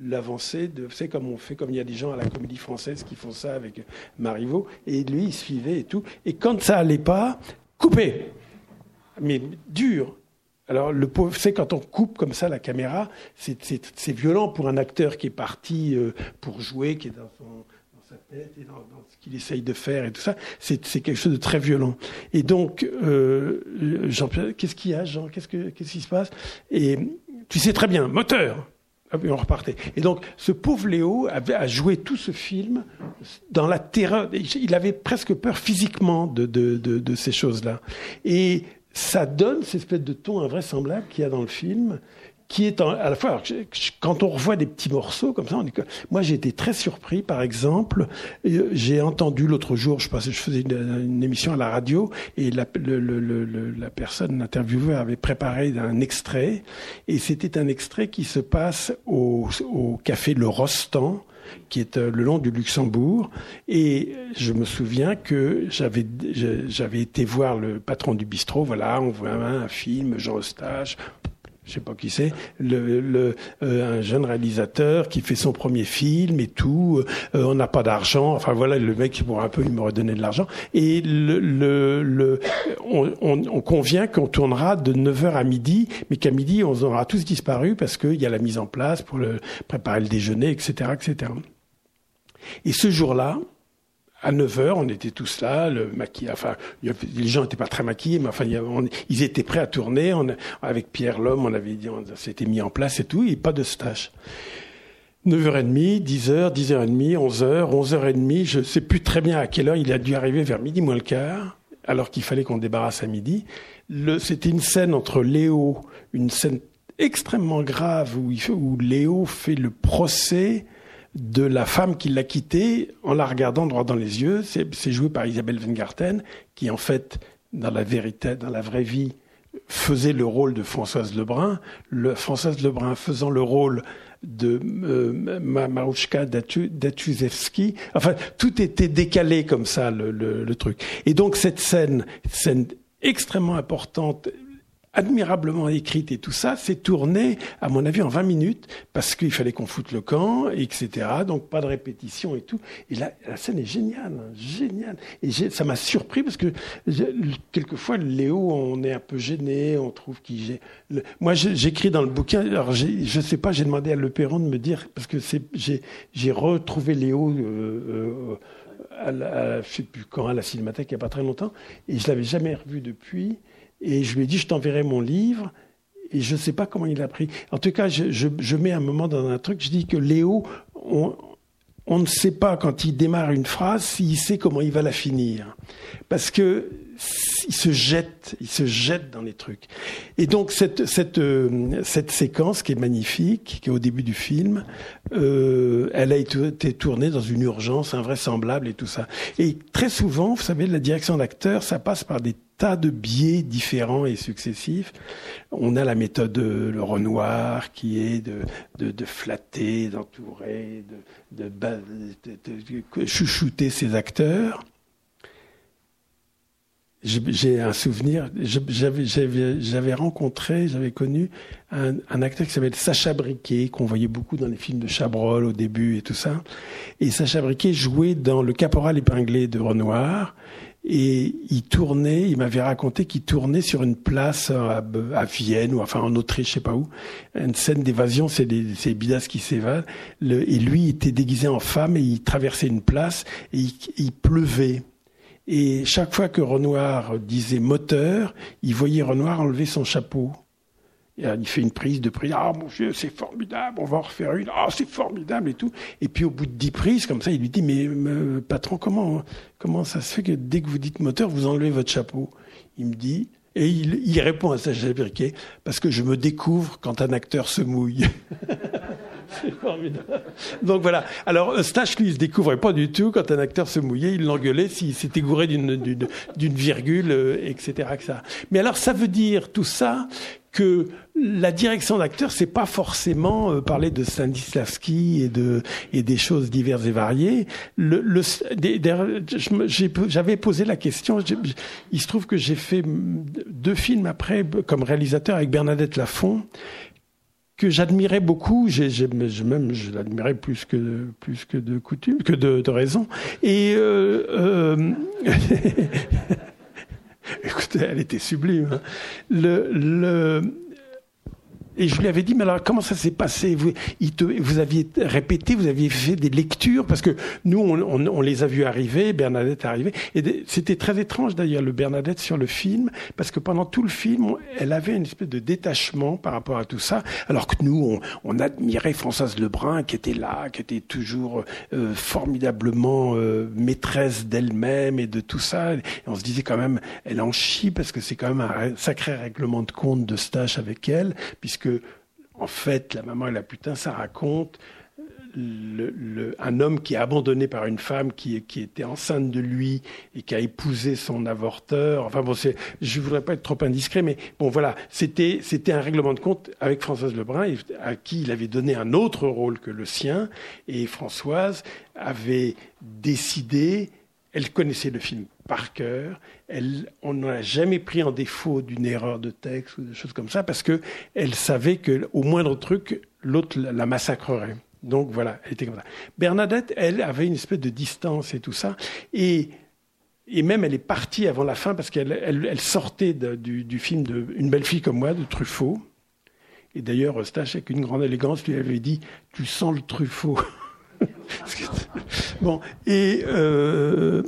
l'avancée de, c'est comme on fait, comme il y a des gens à la comédie française qui font ça avec Marivaux, et lui, il suivait et tout. Et quand ça allait pas, coupé. Mais dur. Alors, le pauvre, c'est quand on coupe comme ça la caméra, c'est, violent pour un acteur qui est parti euh, pour jouer, qui est dans, son, dans sa tête et dans, ce qu'il essaye de faire et tout ça. C'est, c'est quelque chose de très violent. Et donc, euh, Jean-Pierre, qu'est-ce qu'il y a, Jean? Qu'est-ce, que, qu'est-ce qui se passe? Et tu sais très bien, moteur ah on repartait. Et donc, ce pauvre Léo a joué tout ce film dans la terreur. Il avait presque peur physiquement de, de ces choses-là. Et ça donne cette espèce de ton invraisemblable qu'il y a dans le film, qui est à la fois, quand on revoit des petits morceaux comme ça, on dit que, moi j'ai été très surpris, par exemple, euh, j'ai entendu l'autre jour, je, faisais une, émission à la radio et la, personne, l'intervieweur avait préparé un extrait et c'était un extrait qui se passe au, café Le Rostand, qui est euh, le long du Luxembourg. Et je me souviens que j'avais été voir le patron du bistrot. Voilà, on voit un film, Jean Eustache, je sais pas qui c'est, le, le euh, un jeune réalisateur qui fait son premier film et tout. Euh, on n'a pas d'argent. Enfin voilà, le mec pour un peu il me redonnait de l'argent. Et le, le, le on, on, on, convient qu'on tournera de 9h à midi, mais qu'à midi on aura tous disparu parce qu'il y a la mise en place pour le, préparer le déjeuner, etc., etc. Et ce jour-là, à 9 h on était tous là, le maquillage, enfin, les gens n'étaient pas très maquillés, mais enfin, ils étaient prêts à tourner. On, avec Pierre Lhomme, on avait dit, on s'était mis en place et tout, et pas de stage. 9h30, 10h, 10h30, 11h, 11h30, je sais plus très bien à quelle heure, il a dû arriver vers midi moins le quart, alors qu'il fallait qu'on débarrasse à midi. C'était une scène entre Léo, une scène extrêmement grave où Léo fait le procès de la femme qui l'a quitté en la regardant droit dans les yeux. C'est joué par Isabelle Wengarten, qui en fait, dans la vérité, dans la vraie vie, faisait le rôle de Françoise Lebrun. Le, Françoise Lebrun faisant le rôle de euh, Marouchka Datuzewski. Enfin, tout était décalé comme ça, le, le, le, truc. Et donc cette scène, scène extrêmement importante, admirablement écrite et tout ça, c'est tourné, à mon avis, en 20 minutes, parce qu'il fallait qu'on foute le camp, etc. Donc pas de répétition et tout. Et là, la scène est géniale, hein, géniale. Et ça m'a surpris parce que quelquefois, Léo, on est un peu gêné, on trouve qu'il... Moi, j'écris dans le bouquin, alors je sais pas, j'ai demandé à Le Perron de me dire, parce que j'ai retrouvé Léo... Euh, euh, à la, à la Cinémathèque il n'y a pas très longtemps, et je l'avais jamais revu depuis. Et je lui ai dit, je t'enverrai mon livre. Et je ne sais pas comment il a pris. En tout cas, je, je, je, mets un moment dans un truc, je dis que Léo, on, on ne sait pas quand il démarre une phrase s'il sait comment il va la finir. Parce que il se jette, il se jette dans les trucs. Et donc cette, cette, euh, cette séquence qui est magnifique, qui est au début du film, euh, elle a été tournée dans une urgence invraisemblable et tout ça. Et très souvent, vous savez, la direction d'acteur, ça passe par des tas de biais différents et successifs. On a la méthode de le Renoir qui est de, de, de flatter, d'entourer, de, de, de, chouchouter ses acteurs. J'ai un souvenir, j'avais rencontré, j'avais connu un, un, acteur qui s'appelle Sacha Briquet, qu'on voyait beaucoup dans les films de Chabrol au début et tout ça. Et Sacha Briquet jouait dans Le Caporal épinglé de Renoir et il tournait, il m'avait raconté qu'il tournait sur une place à, Vienne ou enfin en Autriche, je sais pas où, une scène d'évasion, c'est des, bidas qui s'évadent. et lui était déguisé en femme et il traversait une place et il, pleuvait. Et chaque fois que Renoir disait moteur, il voyait Renoir enlever son chapeau. Il fait une prise de prise. Ah, mon Dieu, c'est formidable, on va en refaire une. Ah, c'est formidable et tout. Et puis, au bout de dix prises, comme ça, il lui dit, mais, patron, comment, comment ça se fait que dès que vous dites moteur, vous enlevez votre chapeau? Il me dit, et il, répond à Sacha Briquet, parce que je me découvre quand un acteur se mouille. C'est formidable. Donc voilà. Alors Eustache, lui, il se découvrait pas du tout quand un acteur se mouillait. Il l'engueulait s'il s'était gouré d'une, virgule, euh, etc. Mais alors ça veut dire tout ça que la direction d'acteur, c'est pas forcément euh, parler de Stanislavski et et des choses diverses et variées. J'avais posé la question. Il se trouve que j'ai fait deux films après comme réalisateur avec Bernadette Lafont que j'admirais beaucoup, j'ai, même je l'admirais plus que plus que de coutume, que de, de raison. Et euh, euh, écoutez, elle était sublime. Hein. Le, le et je lui avais dit, mais alors comment ça s'est passé? Vous, aviez répété, vous aviez fait des lectures, parce que nous, on, les a vus arriver, Bernadette est et c'était très étrange d'ailleurs, le Bernadette sur le film, parce que pendant tout le film, elle avait une espèce de détachement par rapport à tout ça, alors que nous, on, admirait Françoise Lebrun, qui était là, qui était toujours euh, formidablement euh, maîtresse d'elle-même et de tout ça, et on se disait quand même, elle en chie, parce que c'est quand même un sacré règlement de compte de stage avec elle, puisque en fait, la maman et la putain, ça raconte un homme qui est abandonné par une femme qui, était enceinte de lui et qui a épousé son avorteur. Enfin bon, je voudrais pas être trop indiscret, mais bon voilà, c'était c'était un règlement de compte avec Françoise Lebrun, à qui il avait donné un autre rôle que le sien, et Françoise avait décidé elle connaissait le film par cœur. Elle, on n'a jamais pris en défaut d'une erreur de texte ou des choses comme ça parce que elle savait que au moindre truc, l'autre la massacrerait. Donc voilà, elle était comme ça. Bernadette, elle avait une espèce de distance et tout ça. Et, et même elle est partie avant la fin parce qu'elle elle, sortait du, film de Une belle fille comme moi de Truffaut. Et d'ailleurs, Stache, avec une grande élégance, lui avait dit Tu sens le Truffaut. Bon, et, euh,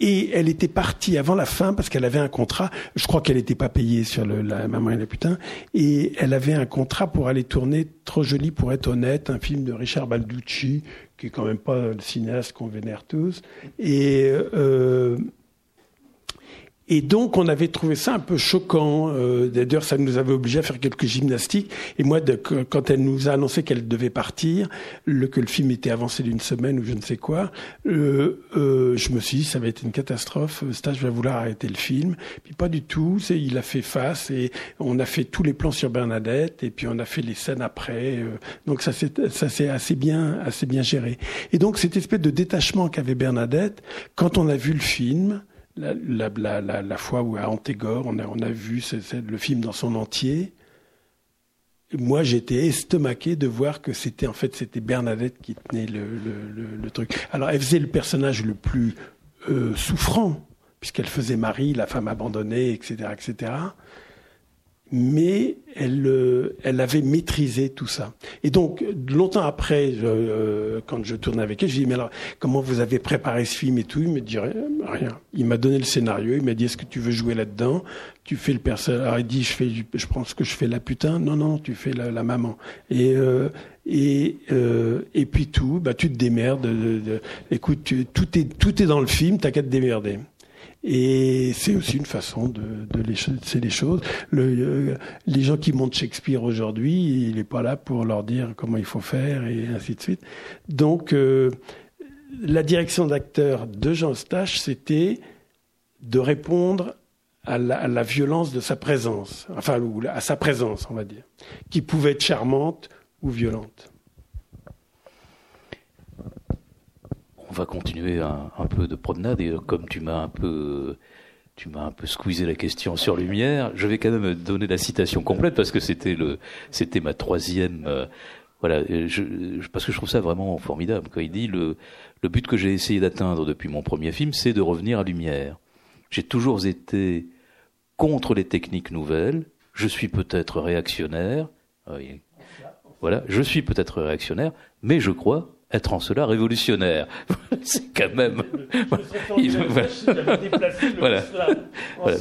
et elle était partie avant la fin parce qu'elle avait un contrat. Je crois qu'elle n'était pas payée sur le, la maman et la putain. Et elle avait un contrat pour aller tourner Trop joli pour être honnête, un film de Richard Balducci, qui est quand même pas le cinéaste qu'on vénère tous. Et euh, et donc, on avait trouvé ça un peu choquant. Euh, D'ailleurs, ça nous avait obligé à faire quelques gymnastiques. Et moi, quand elle nous a annoncé qu'elle devait partir, le, que le film était avancé d'une semaine ou je ne sais quoi, euh, euh, je me suis dit, ça va être une catastrophe. Stage va vouloir arrêter le film. Puis pas du tout. Il a fait face et on a fait tous les plans sur Bernadette et puis on a fait les scènes après. Euh. donc ça s'est assez bien, assez bien géré. Et donc, cette espèce de détachement qu'avait Bernadette, quand on a vu le film, la, fois où à Antégore, on a, a vu le film dans son entier. Moi, j'étais estomaqué de voir que c'était en fait c'était Bernadette qui tenait le, truc. Alors, elle faisait le personnage le plus euh, souffrant, puisqu'elle faisait Marie, la femme abandonnée, etc., etc mais elle, euh, elle avait maîtrisé tout ça. Et donc, longtemps après, euh, quand je tournais avec elle, je dis, mais alors, comment vous avez préparé ce film et tout? Il me dit rien. Il m'a donné le scénario, il m'a dit, est-ce que tu veux jouer là-dedans? Tu fais le personnage. Il dit, je, fais, je pense que je fais la putain. Non, non, tu fais la, maman. Et... Euh, et euh, et puis tout, bah tu te démerdes. De, de, écoute, tout est tout est dans le film, t'as qu'à te démerder. Et c'est aussi une façon de, laisser les choses. Euh, les gens qui montent Shakespeare aujourd'hui, il n'est pas là pour leur dire comment il faut faire et ainsi de suite. Donc, euh, la direction d'acteur de Jean Stache, c'était de répondre à la, violence de sa présence, enfin à sa présence, on va dire, qui pouvait être charmante ou violente. On va continuer un, peu de promenade et euh, comme tu m'as un peu tu m'as un peu squeezé la question sur Lumière, je vais quand même donner la citation complète parce que c'était le c'était ma troisième euh, voilà je, parce que je trouve ça vraiment formidable quand il dit le le but que j'ai essayé d'atteindre depuis mon premier film c'est de revenir à Lumière. J'ai toujours été contre les techniques nouvelles, je suis peut-être réactionnaire, voilà, je suis peut-être réactionnaire, mais je crois être en cela révolutionnaire. c'est quand même. voilà.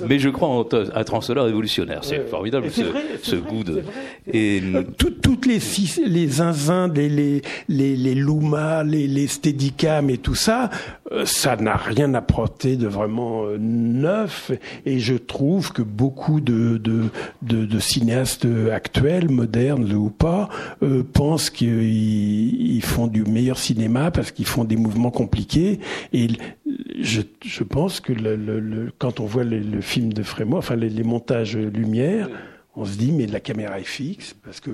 Mais je crois en être en cela révolutionnaire. C'est formidable ce, ce goût de. Et toutes les les zinzins, les les les, les Luma, les les Steadicam et tout ça, euh, ça n'a rien apporté de vraiment euh, neuf. Et je trouve que beaucoup de de de, de cinéastes actuels, modernes ou pas, euh, pensent qu'ils font du meilleur cinéma parce qu'ils font des mouvements compliqués. Et je, je pense que le, le, quand on voit le, film de Frémaux, enfin les, montages lumière, on se dit mais la caméra est fixe parce que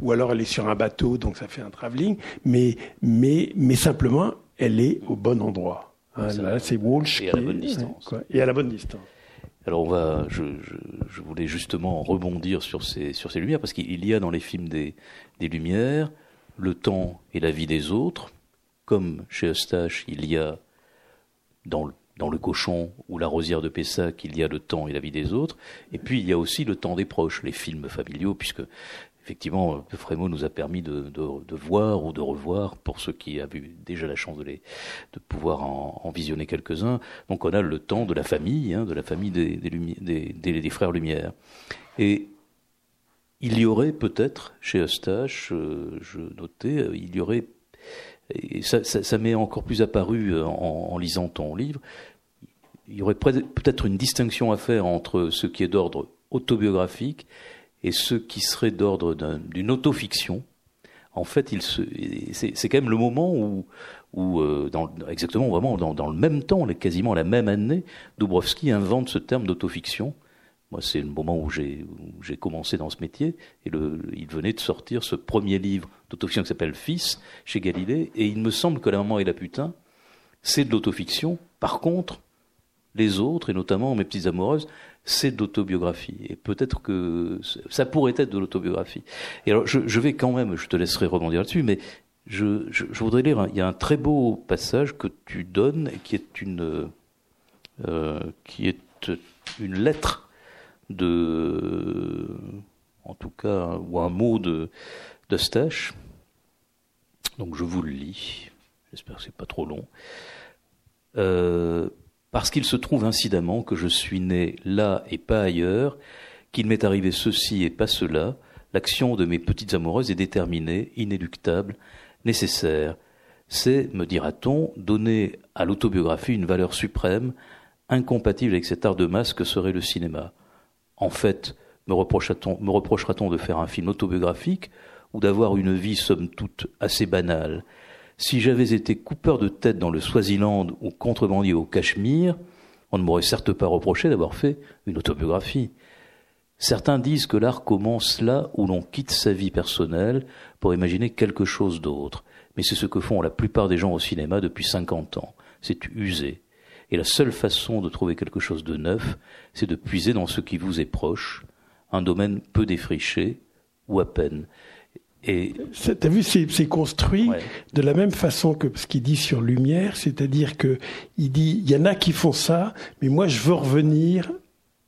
ou alors elle est sur un bateau donc ça fait un travelling. Mais mais mais simplement elle est au bon endroit. Hein, c'est Walsh et à la bonne distance. et à la bonne distance. Alors on va je, je, je, voulais justement rebondir sur ces sur ces lumières parce qu'il y a dans les films des des lumières le temps et la vie des autres, comme chez Eustache, il y a dans le, cochon ou la rosière de Pessac, il y a le temps et la vie des autres, et puis il y a aussi le temps des proches, les films familiaux, puisque effectivement, Frémaux nous a permis de, voir ou de revoir, pour ceux qui eu déjà la chance de, pouvoir en, visionner quelques-uns. Donc on a le temps de la famille, hein, de la famille des, des frères Lumière. Et il y aurait peut-être chez Eustache, euh, je notais, euh, il y aurait, ça, m'est encore plus apparu euh, en, lisant ton livre, il y aurait peut-être une distinction à faire entre ce qui est d'ordre autobiographique et ce qui serait d'ordre d'une autofiction. En fait, c'est quand même le moment où, exactement vraiment dans, le même temps, quasiment la même année, Dubrovski invente ce terme d'autofiction moi, c'est le moment où j'ai commencé dans ce métier, et il venait de sortir ce premier livre d'autofiction qui s'appelle Fils, chez Galilée, et il me semble que La maman et la putain, c'est de l'autofiction. Par contre, les autres, et notamment Mes petites amoureuses, c'est de l'autobiographie. Et peut-être que ça pourrait être de l'autobiographie. Et alors, je, vais quand même, je te laisserai rebondir là-dessus, mais je, voudrais lire, il y a un très beau passage que tu donnes, qui est une, euh, qui est une lettre de, en tout cas, ou un mot de. Donc je vous le lis. J'espère que c'est pas trop long. Euh, parce qu'il se trouve incidemment que je suis né là et pas ailleurs, qu'il m'est arrivé ceci et pas cela, l'action de mes petites amoureuses est déterminée, inéluctable, nécessaire. C'est, me dira-t-on, donner à l'autobiographie une valeur suprême, incompatible avec cet art de masse que serait le cinéma. En fait, me reprochera-t-on de faire un film autobiographique ou d'avoir une vie somme toute assez banale? Si j'avais été coupeur de tête dans le Swaziland ou contrebandier au Cachemire, on ne m'aurait certes pas reproché d'avoir fait une autobiographie. Certains disent que l'art commence là où l'on quitte sa vie personnelle pour imaginer quelque chose d'autre. Mais c'est ce que font la plupart des gens au cinéma depuis cinquante ans. C'est usé. Et la seule façon de trouver quelque chose de neuf, c'est de puiser dans ce qui vous est proche, un domaine peu défriché ou à peine. Et t'as vu, c'est construit de la même façon que ce qu'il dit sur Lumière, c'est-à-dire que il dit, il y en a qui font ça, mais moi je veux revenir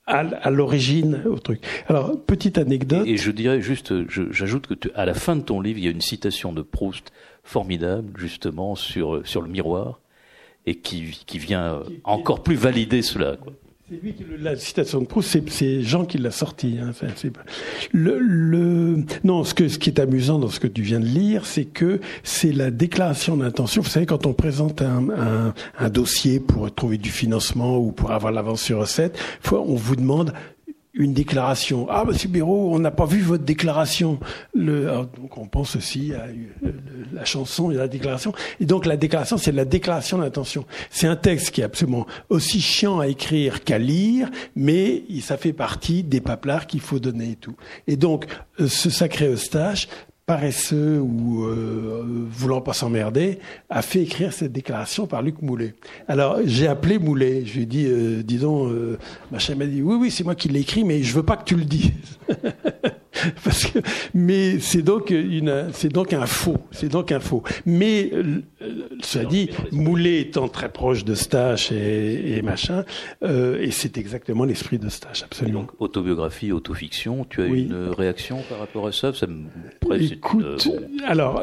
à, l'origine au truc. Alors petite anecdote. Et, je dirais juste, j'ajoute que à la fin de ton livre, il y a une citation de Proust formidable justement sur sur le miroir et qui qui vient encore plus valider cela. La citation de Proust, c'est Jean qui l'a sorti. Hein, non, ce, que, ce qui est amusant dans ce que tu viens de lire, c'est que c'est la déclaration d'intention. Vous savez, quand on présente un, un, un, dossier pour trouver du financement ou pour avoir l'avance sur recette, on vous demande une déclaration. Ah, Monsieur Béraud, on n'a pas vu votre déclaration. Le, donc on pense aussi à la chanson et la déclaration. Et donc la déclaration, c'est la déclaration d'intention. C'est un texte qui est absolument aussi chiant à écrire qu'à lire, mais ça fait partie des paplards qu'il faut donner et tout. Et donc euh, ce sacré Eustache paresseux ou euh, voulant pas s'emmerder, a fait écrire cette déclaration par Luc Moulet. Alors j'ai appelé Moulet, je lui ai dit, euh, disons, euh, machin m'a dit, oui, oui, c'est moi qui l'ai écrit, mais je veux pas que tu le dises. Parce que, mais c'est donc une, c'est donc un faux, c'est donc un faux. Mais cela dit, Moulet étant très proche de Stache et, et machin, euh, et c'est exactement l'esprit de Stache, absolument. Donc, autobiographie, autofiction, tu as une réaction par rapport à ça, ça me... Écoute, alors,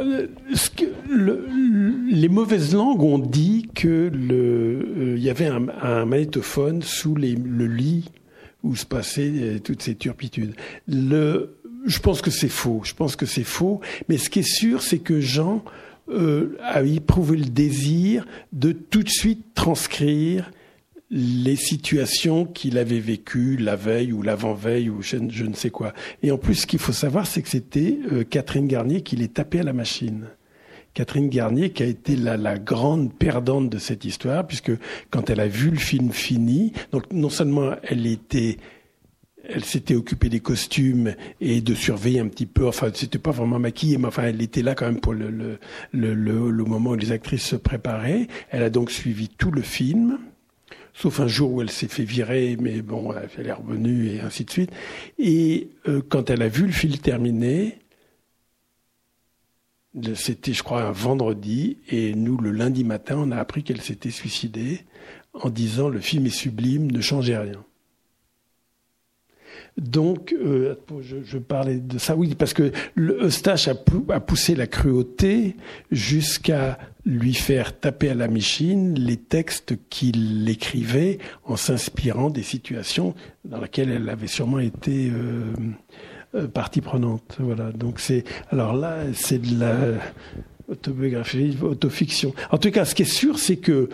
ce que, le, les mauvaises langues ont dit que le, euh, il y avait un, un magnétophone sous les, le lit où se passaient euh, toutes ces turpitudes. Le, je pense que c'est faux. Je pense que c'est faux. Mais ce qui est sûr, c'est que Jean euh, a éprouvé le désir de tout de suite transcrire les situations qu'il avait vécues la veille ou l'avant-veille ou je, ne sais quoi. Et en plus, ce qu'il faut savoir, c'est que c'était euh, Catherine Garnier qui l'est tapé à la machine. Catherine Garnier qui a été la, grande perdante de cette histoire, puisque quand elle a vu le film fini, donc non seulement elle était elle s'était occupée des costumes et de surveiller un petit peu. Enfin, c'était pas vraiment maquillée, mais enfin, elle était là quand même pour le, le, le, le, moment où les actrices se préparaient. Elle a donc suivi tout le film, sauf un jour où elle s'est fait virer, mais bon, elle est revenue et ainsi de suite. Et euh, quand elle a vu le film terminé, c'était, je crois, un vendredi, et nous, le lundi matin, on a appris qu'elle s'était suicidée en disant le film est sublime, ne changez rien. Donc, euh, je, parlais de ça, oui, parce que Eustache a, poussé la cruauté jusqu'à lui faire taper à la machine les textes qu'il écrivait en s'inspirant des situations dans lesquelles elle avait sûrement été euh, euh, partie prenante. Voilà. Donc c'est, alors là, c'est de la autobiographie, autofiction. En tout cas, ce qui est sûr, c'est que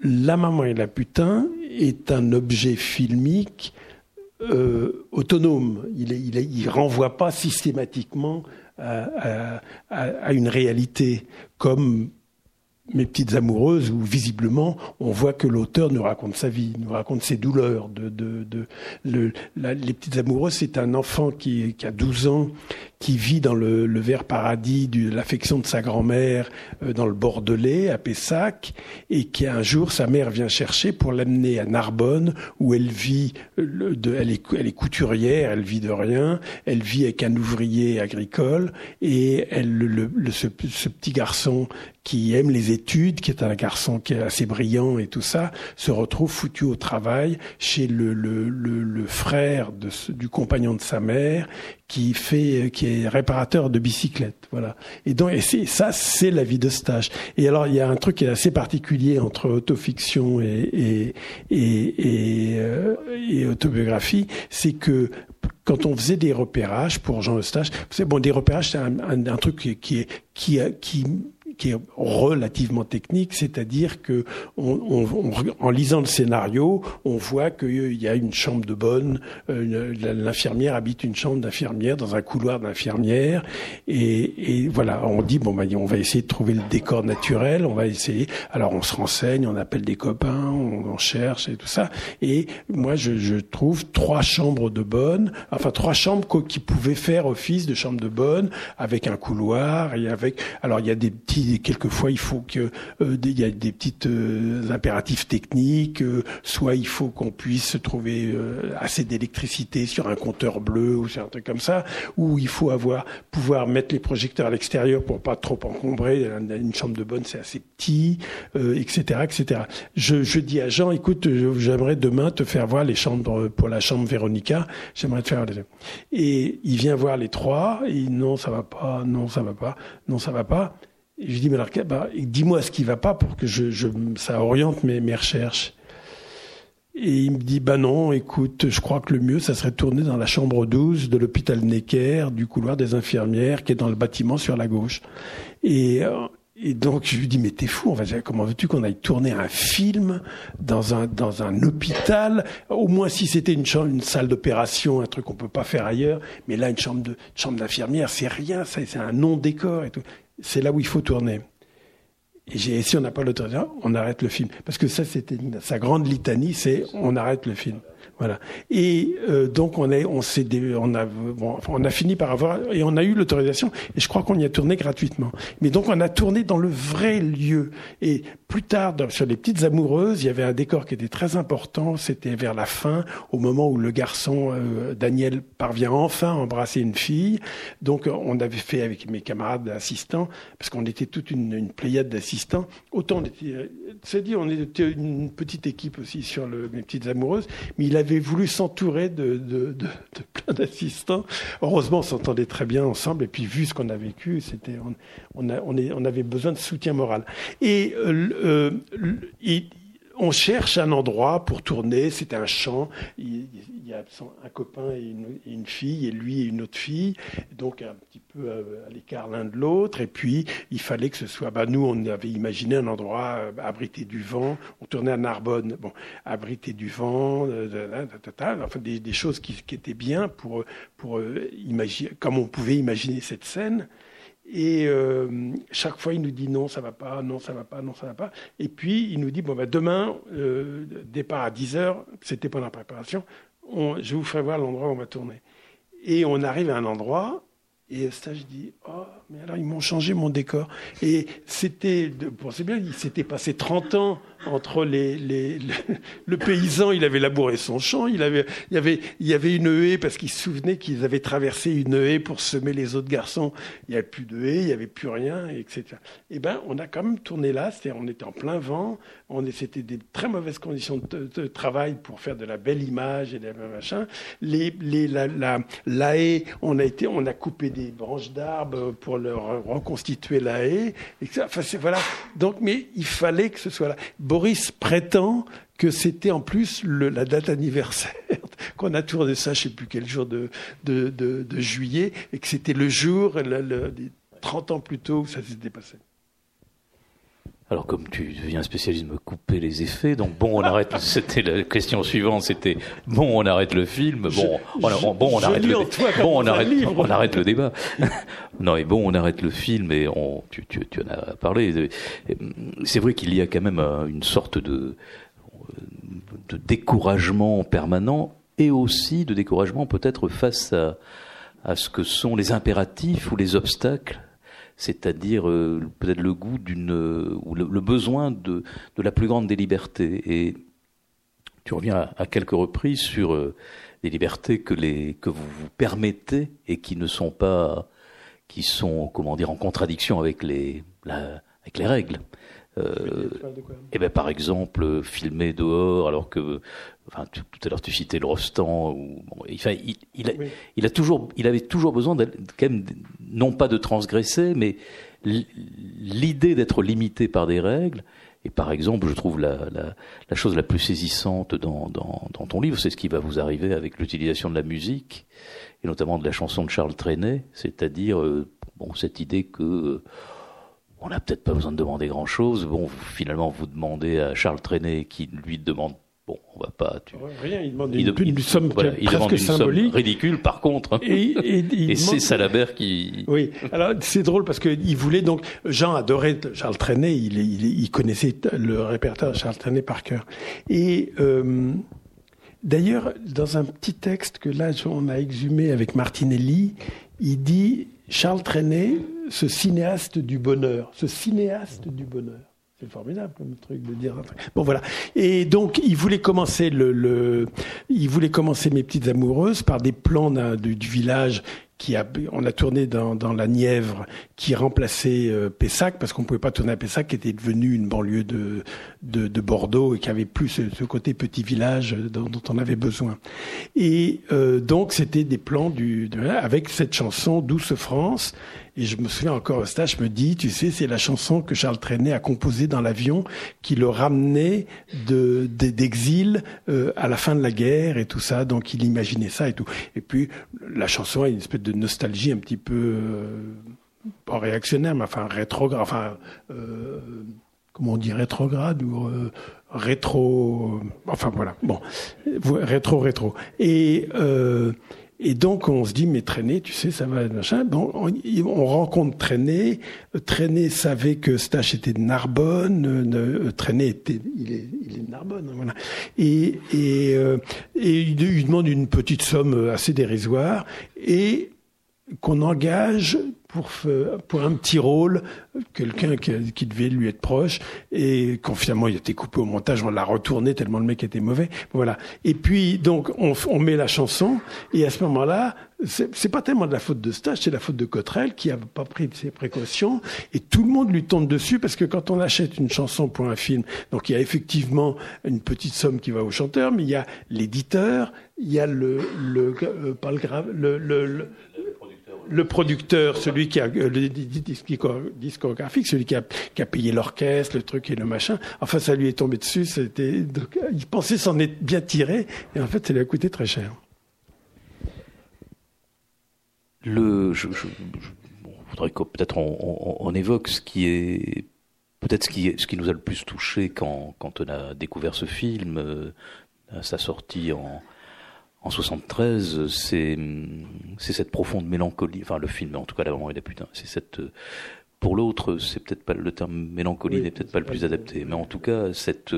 La maman et la putain est un objet filmique euh, autonome. Il, ne renvoie pas systématiquement à, une réalité comme mes petites amoureuses où visiblement on voit que l'auteur nous raconte sa vie, nous raconte ses douleurs. De, de, de le, les petites amoureuses, c'est un enfant qui a 12 ans, qui vit dans le, le vert paradis de l'affection de sa grand-mère euh, dans le Bordelais, à Pessac, et qui un jour sa mère vient chercher pour l'amener à Narbonne, où elle vit, euh, elle, est, elle est couturière, elle vit de rien, elle vit avec un ouvrier agricole, et elle, le, ce, ce petit garçon qui aime les études, qui est un garçon qui est assez brillant et tout ça, se retrouve foutu au travail chez le, le, le, le frère du compagnon de sa mère, qui fait, qui est réparateur de bicyclettes, voilà. Et donc, ça, c'est la vie de stage. Et alors, il y a un truc qui est assez particulier entre autofiction et et euh, autobiographie, c'est que quand on faisait des repérages pour Jean Eustache, bon, des repérages, c'est un, truc qui, qui, qui qui est relativement technique, c'est-à-dire que on, on, en lisant le scénario, on voit qu'il y a une chambre de bonne, euh, l'infirmière habite une chambre d'infirmière dans un couloir d'infirmière, et, et, voilà, on dit bon ben on va essayer de trouver le décor naturel, on va essayer. Alors on se renseigne, on appelle des copains, on, on cherche et tout ça. Et moi je, je, trouve trois chambres de bonne, enfin trois chambres qui pouvaient faire office de chambre de bonne avec un couloir et avec. Alors il y a des petits puis quelquefois il faut que euh, y a des petites euh, impératifs techniques, euh, soit il faut qu'on puisse trouver assez d'électricité sur un compteur bleu ou truc comme ça, ou il faut avoir pouvoir mettre les projecteurs à l'extérieur pour pas trop encombrer. Une chambre de bonne c'est assez petit, etc., etc. Je, je dis à Jean, écoute, j'aimerais demain te faire voir les chambres pour la chambre Véronica. J'aimerais te faire et il vient voir les trois. Et non, ça va pas. Non, ça va pas. Non, ça va pas. Je dis, mais alors, bah, dis-moi ce qui va pas pour que ça oriente mes, recherches. Et il me dit, bah non, écoute, je crois que le mieux, ça serait de tourner dans la chambre 12 de l'hôpital Necker, du couloir des infirmières, qui est dans le bâtiment sur la gauche. Et, euh, donc je lui dis mais t'es fou, comment veux-tu qu'on aille tourner un film dans un hôpital? Au moins si c'était une chambre, une salle d'opération, un truc qu'on peut pas faire ailleurs, mais là une chambre d'infirmière, c'est rien, c'est un non décor et tout c'est là où il faut tourner. Et, si on n'a pas l'autorisation, on arrête le film. Parce que ça, c'était sa grande litanie, c'est on arrête le film. Voilà. Et euh, donc on est, on s'est, on a, bon, on a fini par avoir et on a eu l'autorisation. Et je crois qu'on y a tourné gratuitement. Mais donc on a tourné dans le vrai lieu. Et plus tard, sur les petites amoureuses, il y avait un décor qui était très important. C'était vers la fin, au moment où le garçon euh, Daniel parvient enfin à embrasser une fille. Donc on avait fait avec mes camarades assistants, parce qu'on était toute une, une pléiade d'assistants. Autant on était, c'est dit, on était une petite équipe aussi sur le, mes petites amoureuses, mais il avait avait voulu s'entourer de, de, de, de, plein d'assistants. Heureusement, on s'entendait très bien ensemble. Et puis, vu ce qu'on a vécu, c'était, on, on, a, on, est, on, avait besoin de soutien moral. Et euh, euh, on cherche un endroit pour tourner. C'était un champ. Il, y a un copain et une, fille, et lui et une autre fille, donc un petit peu à, l'écart l'un de l'autre. Et puis, il fallait que ce soit. Bah, nous, on avait imaginé un endroit euh, abrité du vent. On tournait à Narbonne, bon, abrité du vent, euh, enfin des, des choses qui, étaient bien pour, pour euh, imaginer, comme on pouvait imaginer cette scène. Et euh, chaque fois, il nous dit non, ça va pas, non, ça va pas, non, ça va pas. Et puis, il nous dit bon, bah, demain, euh, départ à 10 heures, c'était pendant la préparation, je vous ferai voir l'endroit où on va tourner. Et on arrive à un endroit, et ça, je dis, oh, mais alors ils m'ont changé mon décor. Et c'était, pensez bien, il s'était passé 30 ans entre les, les, le, paysan, il avait labouré son champ, il avait, il y avait, il y avait une haie parce qu'il se souvenait qu'ils avaient traversé une haie pour semer les autres garçons. Il n'y avait plus de haie, il n'y avait plus rien, etc. Eh ben, on a quand même tourné là, c'est-à-dire on était en plein vent, c'était des très mauvaises conditions de, travail pour faire de la belle image et des machins. Les, les, la, la, la haie, on a été, on a coupé des branches d'arbres pour leur reconstituer la haie. Et enfin, voilà. Donc, mais il fallait que ce soit là. Boris prétend que c'était en plus la date anniversaire, qu'on a tourné ça, je ne sais plus quel jour de juillet, et que c'était le jour, le, le, 30 ans plus tôt, où ça s'était passé. Alors, comme tu deviens spécialiste, me couper les effets. Donc, bon, on arrête. C'était la question suivante. C'était bon, on arrête le film. Bon, on, bon, on arrête le. Bon, on arrête. On arrête le débat. non, et bon, on arrête le film et on. Tu, tu, tu en as parlé. C'est vrai qu'il y a quand même euh, une sorte de de découragement permanent et aussi de découragement peut-être face à à ce que sont les impératifs ou les obstacles c'est-à-dire euh, peut-être le goût d'une euh, ou le, besoin de, la plus grande des libertés. Et tu reviens à, quelques reprises sur euh, les libertés que vous vous permettez et qui ne sont pas qui sont comment dire en contradiction avec les règles. Euh, et ben par exemple filmer dehors alors que enfin tout, à l'heure tu citais le Rostand ou bon, enfin, il, il, a, il a toujours il avait toujours besoin de, quand même non pas de transgresser mais l'idée d'être limité par des règles. Et par exemple je trouve la, la, la chose la plus saisissante dans, dans, dans ton livre c'est ce qui va vous arriver avec l'utilisation de la musique et notamment de la chanson de Charles Trenet c'est-à-dire euh, bon cette idée que on n'a peut-être pas besoin de demander grand-chose. Bon, finalement, vous demandez à Charles Trenet qui lui demande Bon, on va pas. Tu... Rien, il demande une, il, une somme voilà, il une symbolique. Somme ridicule, par contre. Hein. Et, et, et c'est Salabert qui. Oui. Alors c'est drôle parce que il voulait donc Jean adorait Charles Trenet. Il, il, il connaissait le répertoire de Charles Trenet par cœur. Et euh, d'ailleurs, dans un petit texte que là on a exhumé avec Martinelli, il dit Charles Trenet, ce cinéaste du bonheur, ce cinéaste du bonheur. C'est formidable comme truc de dire. Bon voilà. Et donc il voulait commencer le, il voulait commencer mes petites amoureuses par des plans du, du, village qui a, on a tourné dans, dans la Nièvre, qui remplaçait euh, Pessac, parce qu'on pouvait pas tourner à Pessac, qui était devenu une banlieue de, de, de Bordeaux et qui avait plus ce, côté petit village dont, on avait besoin. Et euh, donc c'était des plans du, avec cette chanson Douce France et je me souviens encore je me dis, tu sais, c'est la chanson que Charles Trenet a composée dans l'avion qui le ramenait de, d'exil euh, à la fin de la guerre et tout ça. Donc il imaginait ça et tout. Et puis la chanson a une espèce de nostalgie un petit peu euh, pas réactionnaire, mais enfin rétrograde, enfin euh, comment on dit rétrograde ou euh, rétro, enfin voilà. Bon, rétro rétro. Et euh, et donc on se dit mais traîner, tu sais, ça va machin. Bon, on, on rencontre traîner. Traîner savait que Stache était de Narbonne. Euh, traîner était, il est, il est de Narbonne, voilà. Et et, euh, et il lui demande une petite somme assez dérisoire et qu'on engage pour, pour un petit rôle, quelqu'un qui, qui, devait lui être proche, et quand finalement il a été coupé au montage, on l'a retourné tellement le mec était mauvais. Voilà. Et puis donc on, on met la chanson, et à ce moment-là, c'est pas tellement de la faute de Stage, c'est la faute de Cotrel qui a pas pris ses précautions, et tout le monde lui tombe dessus parce que quand on achète une chanson pour un film, donc il y a effectivement une petite somme qui va au chanteur, mais il y a l'éditeur, il y a le, le, euh, le, le, le, producteur, celui qui a le discographique, celui qui a, qui a payé l'orchestre, le truc et le machin. Enfin, ça lui est tombé dessus. C'était, il pensait s'en être bien tiré, et en fait, ça lui a coûté très cher. Le, je, je, peut-être on, on, on, évoque ce qui est peut-être ce qui, ce qui nous a le plus touché quand, quand on a découvert ce film, euh, à sa sortie en en 73, c'est c'est cette profonde mélancolie. Enfin, le film, en tout cas, la maman et la putain, c'est cette. Pour l'autre, c'est peut-être pas le terme mélancolie n'est peut-être pas le plus adapté, mais en tout cas, cette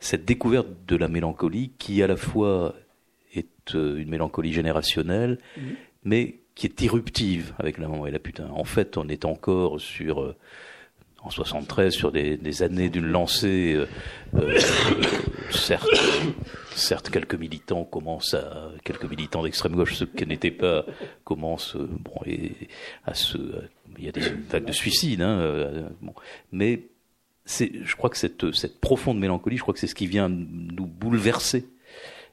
cette découverte de la mélancolie qui à la fois est une mélancolie générationnelle, mmh. mais qui est irruptive avec la maman et la putain. En fait, on est encore sur en 73 sur des, années d'une lancée. Euh, euh, certes, certes, quelques militants commencent à, quelques militants d'extrême gauche, ceux qui n'étaient pas, commencent, euh, bon, à se, il y a des vagues de suicides, hein, bon, mais je crois que cette, cette profonde mélancolie, je crois que c'est ce qui vient nous bouleverser.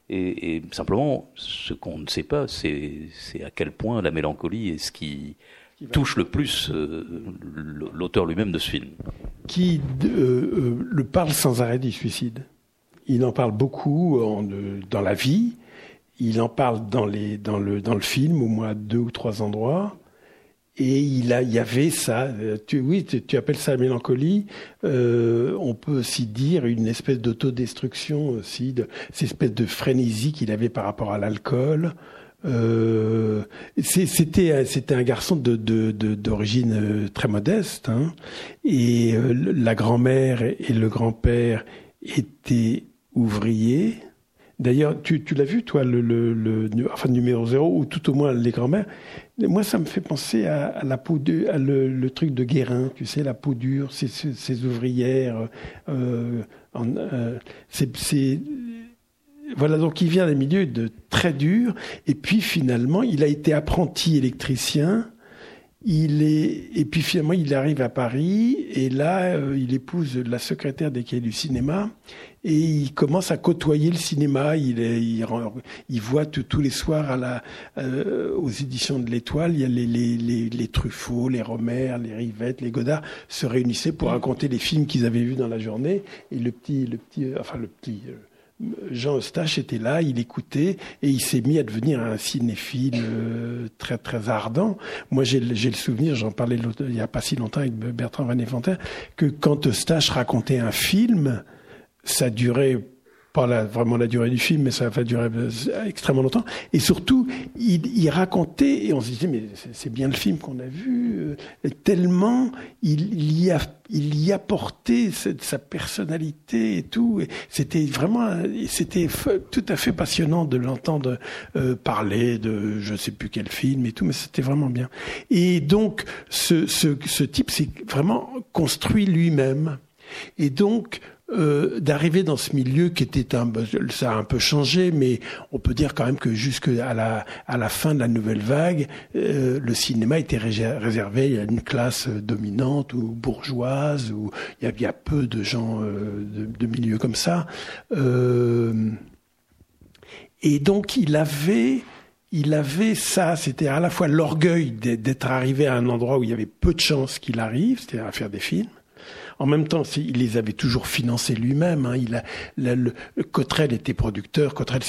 Et, et simplement, ce qu'on ne sait pas, c'est à quel point la mélancolie est ce qui, touche le plus euh, l'auteur lui-même de ce film. Qui euh, euh, le parle sans arrêt du suicide. Il en parle beaucoup en, dans la vie. Il en parle dans, les, dans, le, dans le film, au moins deux ou trois endroits. Et il, a, il y avait ça, tu, oui, tu, tu appelles ça la mélancolie. Euh, on peut aussi dire une espèce d'autodestruction aussi, de, cette espèce de frénésie qu'il avait par rapport à l'alcool. Euh, c'était c'était un garçon de d'origine de, de, euh, très modeste hein, et euh, la grand-mère et le grand-père étaient ouvriers. D'ailleurs, tu, tu l'as vu toi le, le, le, enfin numéro zéro ou tout au moins les grand-mères. Moi, ça me fait penser à, à la peau de, à le, le, truc de Guérin, tu sais, la peau dure, ces, ces, ouvrières. Euh, euh, c'est voilà, donc il vient d'un milieu de très dur, et puis finalement, il a été apprenti électricien. Il est et puis finalement il arrive à Paris et là euh, il épouse la secrétaire des quais du cinéma et il commence à côtoyer le cinéma. Il, est, il, il voit tous les soirs à la, euh, aux éditions de l'Étoile, il y a les, les, les, les, Truffaut, les Romère, les Rivette, les Godard se réunissaient pour raconter les films qu'ils avaient vus dans la journée. Et le petit, le petit, enfin le petit. Jean Eustache était là, il écoutait et il s'est mis à devenir un cinéphile euh, très très ardent. Moi, j'ai le souvenir, j'en parlais il y a pas si longtemps avec Bertrand Van que quand Eustache racontait un film, ça durait pas la, vraiment la durée du film, mais ça va durer extrêmement longtemps. Et surtout, il, il racontait, et on se disait, mais c'est bien le film qu'on a vu, euh, tellement il, y a, il y apportait sa personnalité et tout. C'était vraiment, c'était tout à fait passionnant de l'entendre euh, parler de je sais plus quel film et tout, mais c'était vraiment bien. Et donc, ce, ce, ce type s'est vraiment construit lui-même. Et donc, euh, d'arriver dans ce milieu qui était un, ça a un peu changé, mais on peut dire quand même que jusqu'à la, à la fin de la nouvelle vague, euh, le cinéma était réservé à une classe dominante ou bourgeoise, où il y a, peu de gens euh, de, de milieux comme ça. et donc il avait il avait ça, c'était à la fois l'orgueil d'être arrivé à un endroit où il y avait peu de chances qu'il arrive, c'était à faire des films, en même temps, il les avait toujours financés lui-même. Hein. Il a, était producteur. Cotrel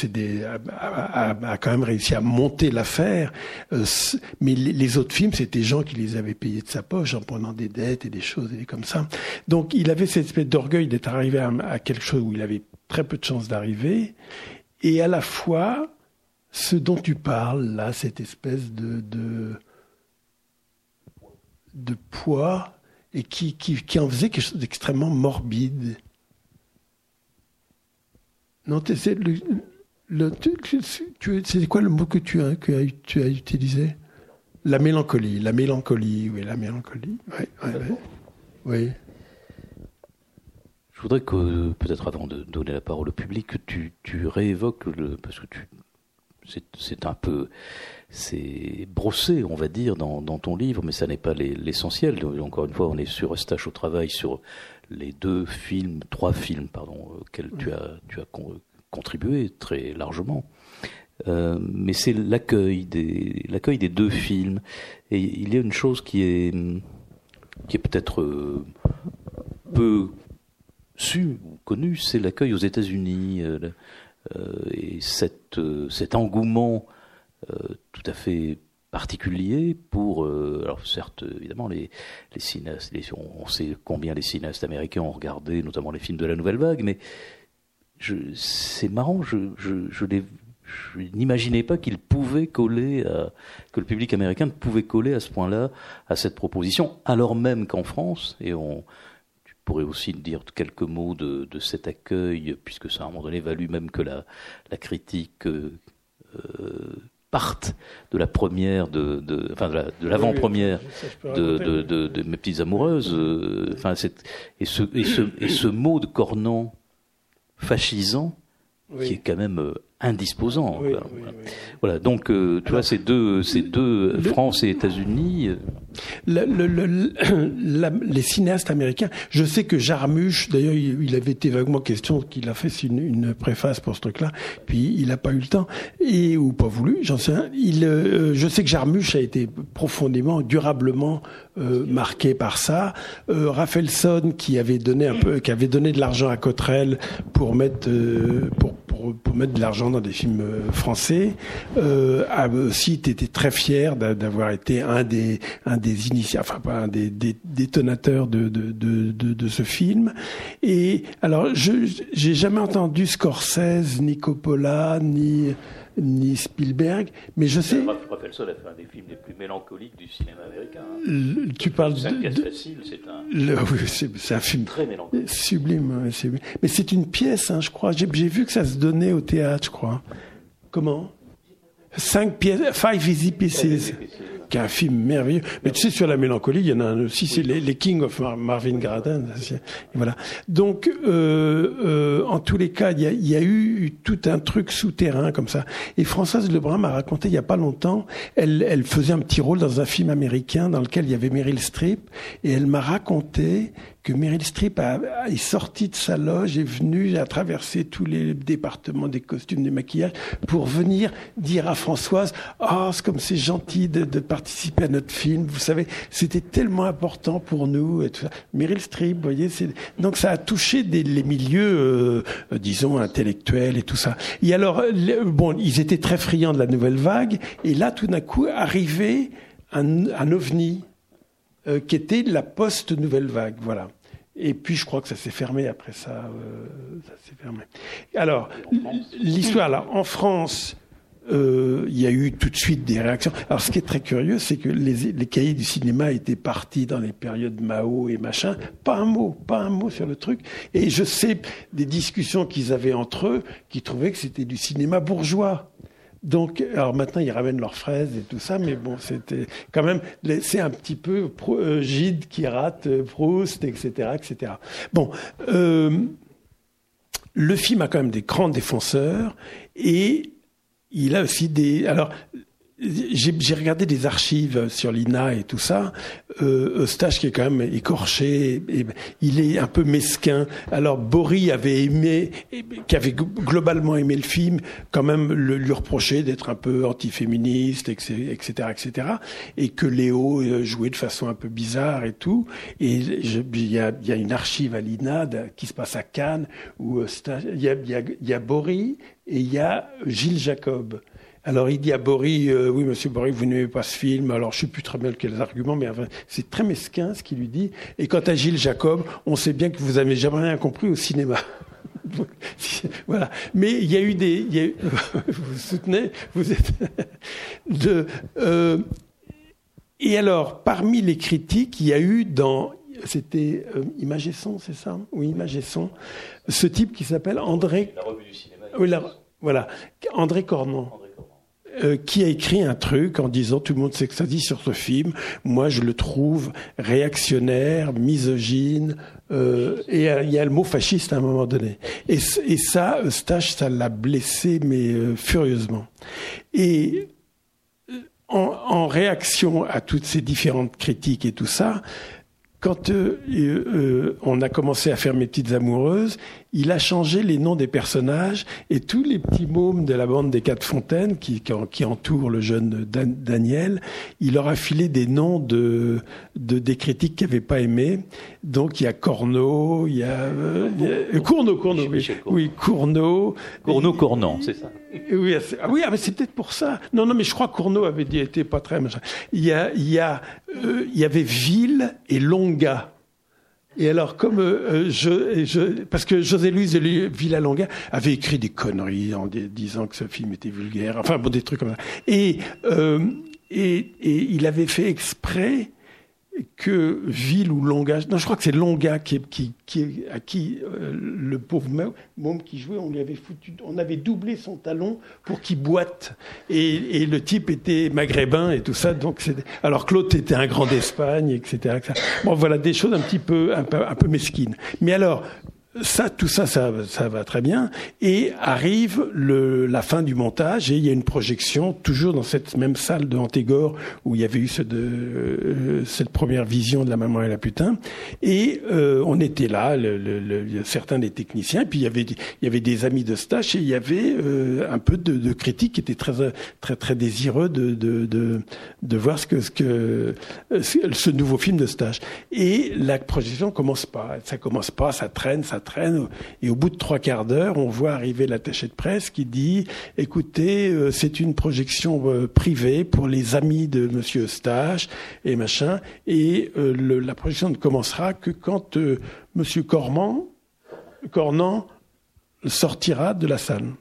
a, quand même réussi à monter l'affaire. Euh, mais les, autres films, c'était gens qui les avaient payés de sa poche en prenant des dettes et des choses et comme ça. Donc, il avait cette espèce d'orgueil d'être arrivé à, quelque chose où il avait très peu de chances d'arriver. Et à la fois, ce dont tu parles là, cette espèce de poids et qui, qui, qui en faisait quelque chose d'extrêmement morbide. Non, c'est le, le, c'est quoi le mot que tu as, que tu as utilisé? La mélancolie, la mélancolie, oui, la mélancolie. Oui, oui, oui. oui. Je voudrais que, peut-être avant de donner la parole au public, que tu, tu réévoques, le, parce que tu, c'est un peu c'est brossé, on va dire, dans, ton livre, mais ça n'est pas l'essentiel. Encore une fois, on est sur Eustache au travail sur les deux films, trois films, pardon, auxquels tu as, tu as contribué très largement. Euh, mais c'est l'accueil des des deux films et il y a une chose qui est qui est peut-être euh, peu su ou connue, c'est l'accueil aux États-Unis euh, et cette, cet engouement tout à fait particulier pour, euh, alors certes, évidemment, les, les cinéastes, on, sait combien les cinéastes américains ont regardé, notamment les films de la Nouvelle Vague, mais c'est marrant, je, je, n'imaginais pas qu'il pouvait coller, à, que le public américain pouvait coller à ce point-là à cette proposition, alors même qu'en France, et on, tu pourrais aussi dire quelques mots de, de cet accueil, puisque ça à un moment donné valu même que la, la critique euh, partent de la première, de, de enfin de l'avant-première de, de, de, de, mes petites amoureuses. Euh, enfin, et ce, et ce et ce mot de Cornan fascisant qui est quand même euh, indisposant. voilà. donc euh, tu vois ces deux, ces deux France et États-Unis. Le, le, les cinéastes américains, je sais que Jarmusch, d'ailleurs, il, avait été vaguement question qu'il a fait une, une, préface pour ce truc-là, puis il n'a pas eu le temps et ou pas voulu, j'en sais rien. Il, euh, je sais que Jarmusch a été profondément, durablement euh, marqué par ça. Euh, Raphaelson qui avait donné un peu, qui avait donné de l'argent à Cotrel pour mettre euh, pour, pour, pour, mettre de l'argent dans des films euh, français, euh, a aussi été très fier d'avoir été un des un des initiateurs, enfin pas un des, des détonateurs de de, de de, de ce film. Et alors je j'ai jamais entendu Scorsese, ni Coppola, ni ni Spielberg, mais je sais. Raphaelson a fait un des films les plus mélancoliques du cinéma américain. Hein. tu parles de. de facile, c'est un. c'est un film très mélancolique. Sublime, mais c'est une pièce, hein, je crois. J'ai vu que ça se donnait au théâtre, je crois. Comment? Cinq pièces, Five Easy Pieces qui est un film merveilleux. Mais tu sais, sur la mélancolie, il y en a un aussi, c'est les, King of Marvin Gradin. Voilà. Donc, euh, euh, en tous les cas, il y, a, il y, a, eu tout un truc souterrain comme ça. Et Françoise Lebrun m'a raconté il y a pas longtemps, elle, elle faisait un petit rôle dans un film américain dans lequel il y avait Meryl Streep, et elle m'a raconté que Meryl Streep a, est sortie de sa loge, est venue, a traversé tous les départements des costumes, des maquillages, pour venir dire à Françoise, ah, c'est comme c'est gentil de, de, participer à notre film. Vous savez, c'était tellement important pour nous et tout ça. Meryl Streep, vous voyez, c'est, donc ça a touché des, les milieux, euh, disons, intellectuels et tout ça. Et alors, bon, ils étaient très friands de la nouvelle vague, et là, tout d'un coup, arrivait un, un ovni, euh, qui était la post-nouvelle vague. Voilà. Et puis je crois que ça s'est fermé après ça. ça s'est fermé. Alors l'histoire là, en France, euh, il y a eu tout de suite des réactions. Alors, ce qui est très curieux, c'est que les, les, cahiers du cinéma étaient partis dans les périodes Mao et machin. Pas un mot, pas un mot sur le truc. Et je sais des discussions qu'ils avaient entre eux, qui trouvaient que c'était du cinéma bourgeois. Donc, alors maintenant, ils ramènent leurs fraises et tout ça, mais bon, c'était quand même, c'est un petit peu euh, Gide qui rate euh, Proust, etc., etc. Bon, euh, le film a quand même des grands défenseurs et il a aussi des. Alors, j'ai regardé des archives sur l'INA et tout ça. Euh, Eustache qui est quand même écorché, il est un peu mesquin. Alors Bory avait aimé, qui avait globalement aimé le film, quand même lui reprochait d'être un peu antiféministe, etc., etc., et que Léo euh, jouait de façon un peu bizarre et tout. Et il y a, y a, une archive à l'INA qui se passe à Cannes où il y a, y, y a Bory et il y a Gilles Jacob. Alors il dit à Bory, euh, oui monsieur Bory, vous n'aimez pas ce film, alors je sais plus très bien quels arguments, mais c'est très mesquin ce qu'il lui dit. Et quant à Gilles Jacob, on sait bien que vous avez jamais rien compris au cinéma. voilà. Mais il y a eu des, il y a eu, vous soutenez, vous êtes de. Euh, et alors, parmi les critiques, il y a eu dans c'était euh, Image et Son, c'est ça? Oui, Image et Son. Ce type qui s'appelle André. La revue du cinéma. Oui, voilà. André Cornon. Euh, qui a écrit un truc en disant tout le monde dit sur ce film. Moi, je le trouve réactionnaire, misogyne, euh, et il y a le mot fasciste à un moment donné. Et, ça, Eustache, ça l'a blessé, mais euh, furieusement. Et en, en, réaction à toutes ces différentes critiques et tout ça, quand euh, euh, on a commencé à faire Mes Petites Amoureuses, il a changé les noms des personnages et tous les petits mômes de la bande des Quatre Fontaines qui, qui, entourent le jeune Daniel, il leur a filé des noms de, de des critiques qu'il n'avait pas aimés. Donc il y a Corneau, il y a, euh, Cournot, Cournot, oui, oui, Cournot. Cournot, Cournant, c'est ça. Oui, ah oui, ah, mais c'est peut-être pour ça. Non, non, mais je crois que Cournot avait dit, était pas très machin. Il y a, il y a, euh, il y avait Ville et Longa. Et alors, euh, je, parce que José Luis Villalonga avait écrit des conneries en disant que ce film était vulgaire, enfin bon, des trucs comme ça. Et, euh, il avait fait exprès que Ville ou Longa, non, je crois que c'est Longa qui, qui, qui, à qui euh, le pauvre môme qui jouait, on lui avait foutu, on avait doublé son talon pour qu'il boite. Et, et, le type était maghrébin et tout ça, donc alors Claude était un grand d'Espagne, etc., etc., Bon, voilà des choses un petit peu, un peu, un peu mesquines. Mais alors, ça, tout ça, ça, ça, va très bien. Et arrive le, la fin du montage et il y a une projection, toujours dans cette même salle de Antégore où il y avait eu ce de, euh, cette première vision de la maman et la putain. Et euh, on était là, le, le, certains des techniciens, puis il y avait, il y avait des amis de stage et il y avait euh, un peu de, de critiques qui étaient très, très, très désireux de, de, de, de voir ce que, ce que ce nouveau film de stage. Et la projection commence pas, ça commence pas, ça traîne, ça traîne. Et au bout de trois quarts d'heure, on voit arriver l'attaché de presse qui dit "Écoutez, euh, c'est une projection euh, privée pour les amis de Monsieur Eustache et machin. Et euh, la projection ne commencera que quand Monsieur Corman, Cornan sortira de la salle."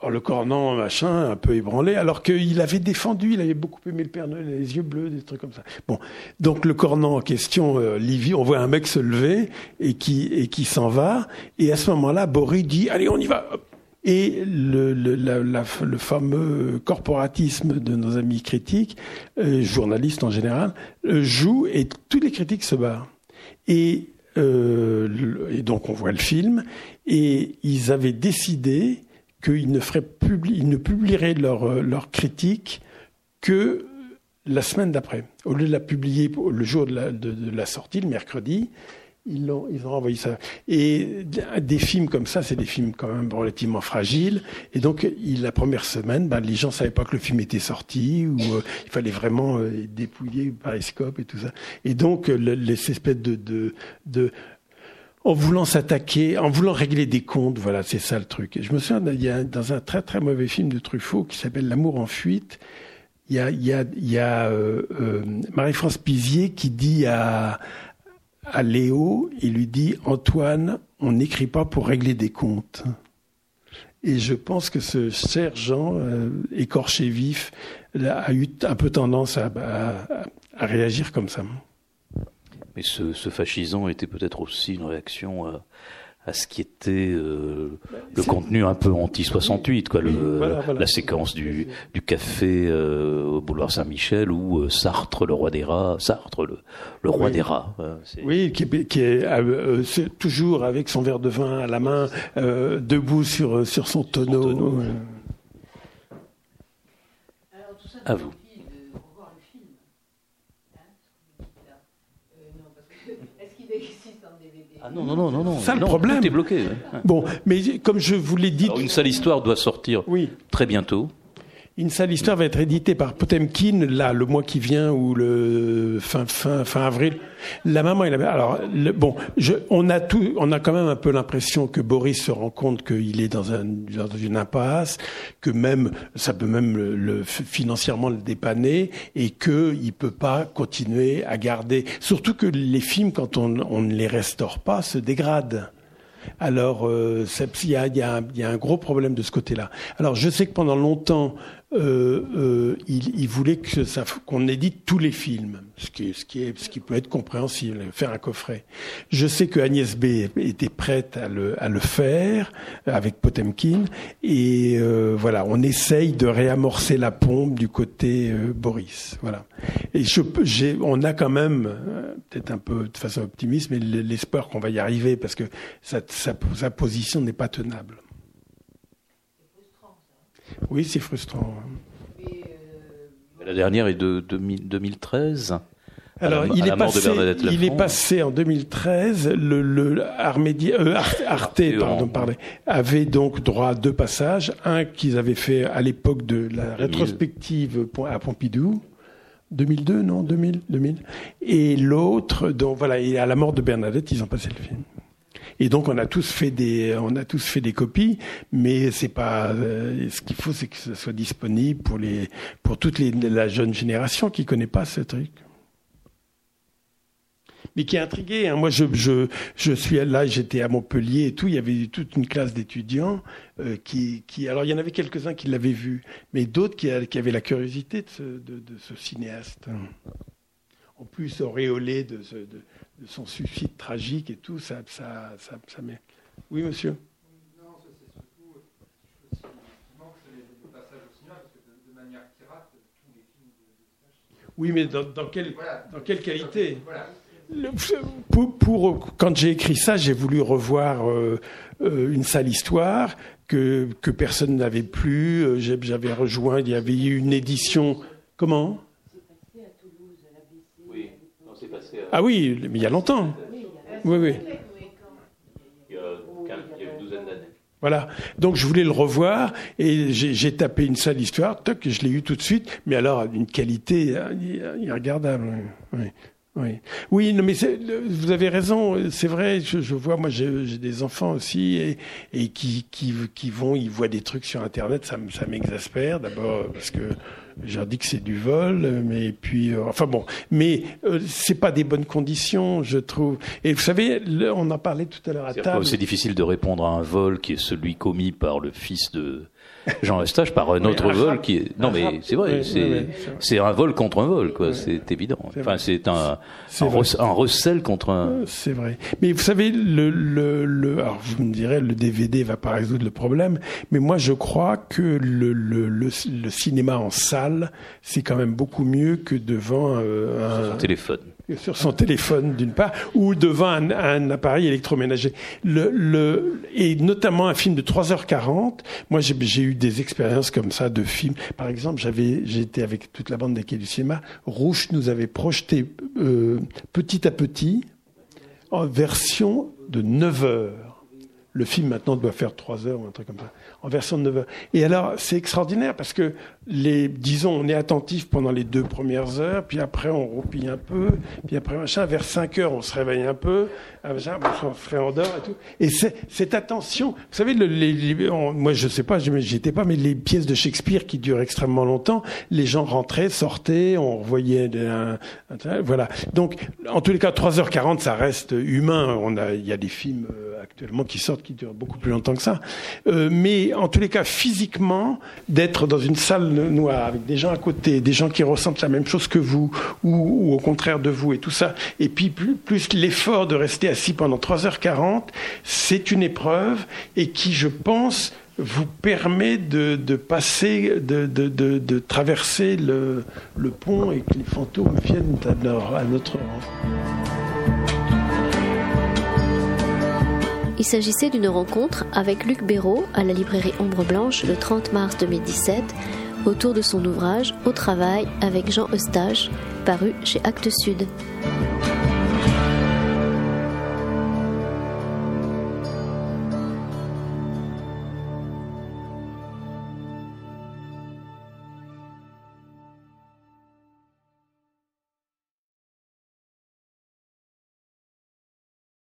Oh, le cornan, machin, un peu ébranlé, alors qu'il avait défendu, il avait beaucoup aimé le Père Noël, les yeux bleus, des trucs comme ça. Bon, donc le cornan en question, euh, Livy, on voit un mec se lever et qui et qui s'en va, et à ce moment-là, Boris dit, allez, on y va. Et le, le, le fameux corporatisme de nos amis critiques, euh, journalistes en général, euh, joue et tous les critiques se barrent. Et, euh, et donc on voit le film, et ils avaient décidé qu'ils ne, ne publieraient leur, euh, leur critique que la semaine d'après. Au lieu de la publier le jour de la, sortie, le mercredi, ils ont, envoyé ça. Et des films comme ça, c'est des films quand même relativement fragiles. Et donc, la première semaine, ben, les gens savaient pas que le film était sorti, ou euh, il fallait vraiment euh, dépouiller Periscope et tout ça. Et donc, le, les espèces de en voulant s'attaquer, en voulant régler des comptes. Voilà, c'est ça le truc. Et je me souviens, il dans un très très mauvais film de Truffaut qui s'appelle L'amour en fuite. Il y a euh, euh, Marie-France Pizier qui dit à, à Léo, il lui dit Antoine, on n'écrit pas pour régler des comptes. Et je pense que ce sergent euh, écorché vif a eu un peu tendance à, à, réagir comme ça. Mais ce, ce fascisant était peut-être aussi une réaction à, à ce qui était euh, le contenu un peu anti-68, quoi, le, la séquence du, du café euh, au boulevard Saint-Michel euh, Sartre, le roi des rats, Sartre, le, le roi des rats. oui, qui, qui est, toujours avec son verre de vin à la main, debout sur, sur son tonneau. À vous. Ah non, non, non, non, non. Ça, le problème. Tout est bloqué. Bon, mais comme je vous l'ai dit. une sale histoire doit sortir oui. très bientôt. Une sale histoire va être éditée par Potemkin, là, le mois qui vient, ou le fin, fin, fin avril. La maman et la Alors, bon, je, on a tout, on a quand même un peu l'impression que Boris se rend compte qu'il est dans, un, dans une impasse, que même, ça peut même le, financièrement le dépanner, et qu'il peut pas continuer à garder. Surtout que les films, quand on, on ne les restaure pas, se dégradent. Alors, euh, il y, a, y, a, y, a, un gros problème de ce côté-là. Alors, je sais que pendant longtemps, euh, euh, il, il, voulait que ça, qu'on édite tous les films, ce qui, ce qui, est, ce qui peut être compréhensible, faire un coffret. Je sais que Agnès B était prête à le, à le faire avec Potemkin, et euh, voilà, on essaye de réamorcer la pompe du côté euh, Boris, voilà. Et je, j'ai, on a quand même euh, peut-être un peu de façon optimiste, mais l'espoir qu'on va y arriver parce que sa, sa, sa position n'est pas tenable. Oui, c'est frustrant. La dernière est de 2013. Alors, il, est passé, il est passé en 2013. Le, le euh, Arte, pardon, avait donc droit à deux passages. Un qu'ils avaient fait à l'époque de la rétrospective à Pompidou. 2002, non 2000, 2000. Et l'autre, donc voilà, et à la mort de Bernadette, ils ont passé le film. Et donc on a tous fait des, on a tous fait des copies, mais c'est pas. Euh, ce qu'il faut, c'est que ce soit disponible pour les, pour toute la jeune génération qui connaît pas ce truc mais qui est intrigué. Hein. Moi, je, je, je suis là, j'étais à Montpellier et tout. Il y avait toute une classe d'étudiants euh, qui, qui, alors il y en avait quelques-uns qui l'avaient vu, mais d'autres qui, avaient la curiosité de ce, cinéaste. En plus, auréolé de, ce, de, de son suicide tragique et tout, ça, ça, ça, ça met. Oui, monsieur. Oui, mais dans, dans, quelle, dans quelle qualité pour, pour, quand j'ai écrit ça, j'ai voulu revoir euh, euh, une sale histoire que, que personne n'avait plus. Euh, j'avais rejoint, il y avait eu une édition. Comment? Ah oui, mais il y a longtemps. Oui, oui. Il y a une douzaine d'années. Voilà. Donc je voulais le revoir et j'ai tapé une sale histoire, toc, je l'ai eu tout de suite, mais alors d'une qualité irregardable. Oui. Oui, oui non, mais vous avez raison, c'est vrai, je, je, vois, moi j'ai des enfants aussi et, et qui, qui, qui, vont, ils voient des trucs sur Internet, ça, ça m'exaspère d'abord parce que j'ai dit que c'est du vol, mais puis, euh, enfin bon, mais euh, c'est pas des bonnes conditions, je trouve. Et vous savez, on en parlait tout à l'heure à table. C'est difficile de répondre à un vol qui est celui commis par le fils de Jean Eustache par un autre vol qui est. Non, mais c'est vrai, c'est un vol contre un vol, quoi. C'est évident. Enfin, c'est un un, recel contre un. Euh, c'est vrai. Mais vous savez, le, le, le alors vous me direz, le DVD va pas résoudre le problème, mais moi je crois que le le, le, cinéma en salle, c'est quand même beaucoup mieux que devant euh, un téléphone sur son téléphone d'une part, ou devant un, appareil électroménager. Le, le, et notamment un film de 3h40. Moi, j'ai eu des expériences comme ça de films. Par exemple, j'avais, j'étais avec toute la bande des quais du cinéma. Rouge nous avait projeté euh, petit à petit en version de 9 heures. Le film maintenant doit faire 3 heures ou un truc comme ça en version de 9 heures. Et alors, c'est extraordinaire parce que, les, disons, on est attentif pendant les deux premières heures, puis après on roupille un peu, puis après machin, vers 5 heures on se réveille un peu, ah, on ferait en dehors et tout. Et cette attention, vous savez, le, les, moi je sais pas, j'étais pas, mais les pièces de Shakespeare qui durent extrêmement longtemps, les gens rentraient, sortaient, on voyait, un, voilà. Donc, en tous les cas, 3h40, ça reste humain. On a, il y a des films euh, actuellement qui sortent qui durent beaucoup plus longtemps que ça. Euh, mais en tous les cas, physiquement, d'être dans une salle noire avec des gens à côté, des gens qui ressentent la même chose que vous, ou, ou au contraire de vous, et tout ça, et puis plus, plus l'effort de rester assis pendant 3h40, c'est une épreuve et qui, je pense, vous permet de, passer, de, de, traverser le, le, pont et que les fantômes viennent à, à notre. Il s'agissait d'une rencontre avec Luc Béraud à la librairie Ombre Blanche le 30 mars 2017 autour de son ouvrage Au travail avec Jean Eustache, paru chez Actes Sud.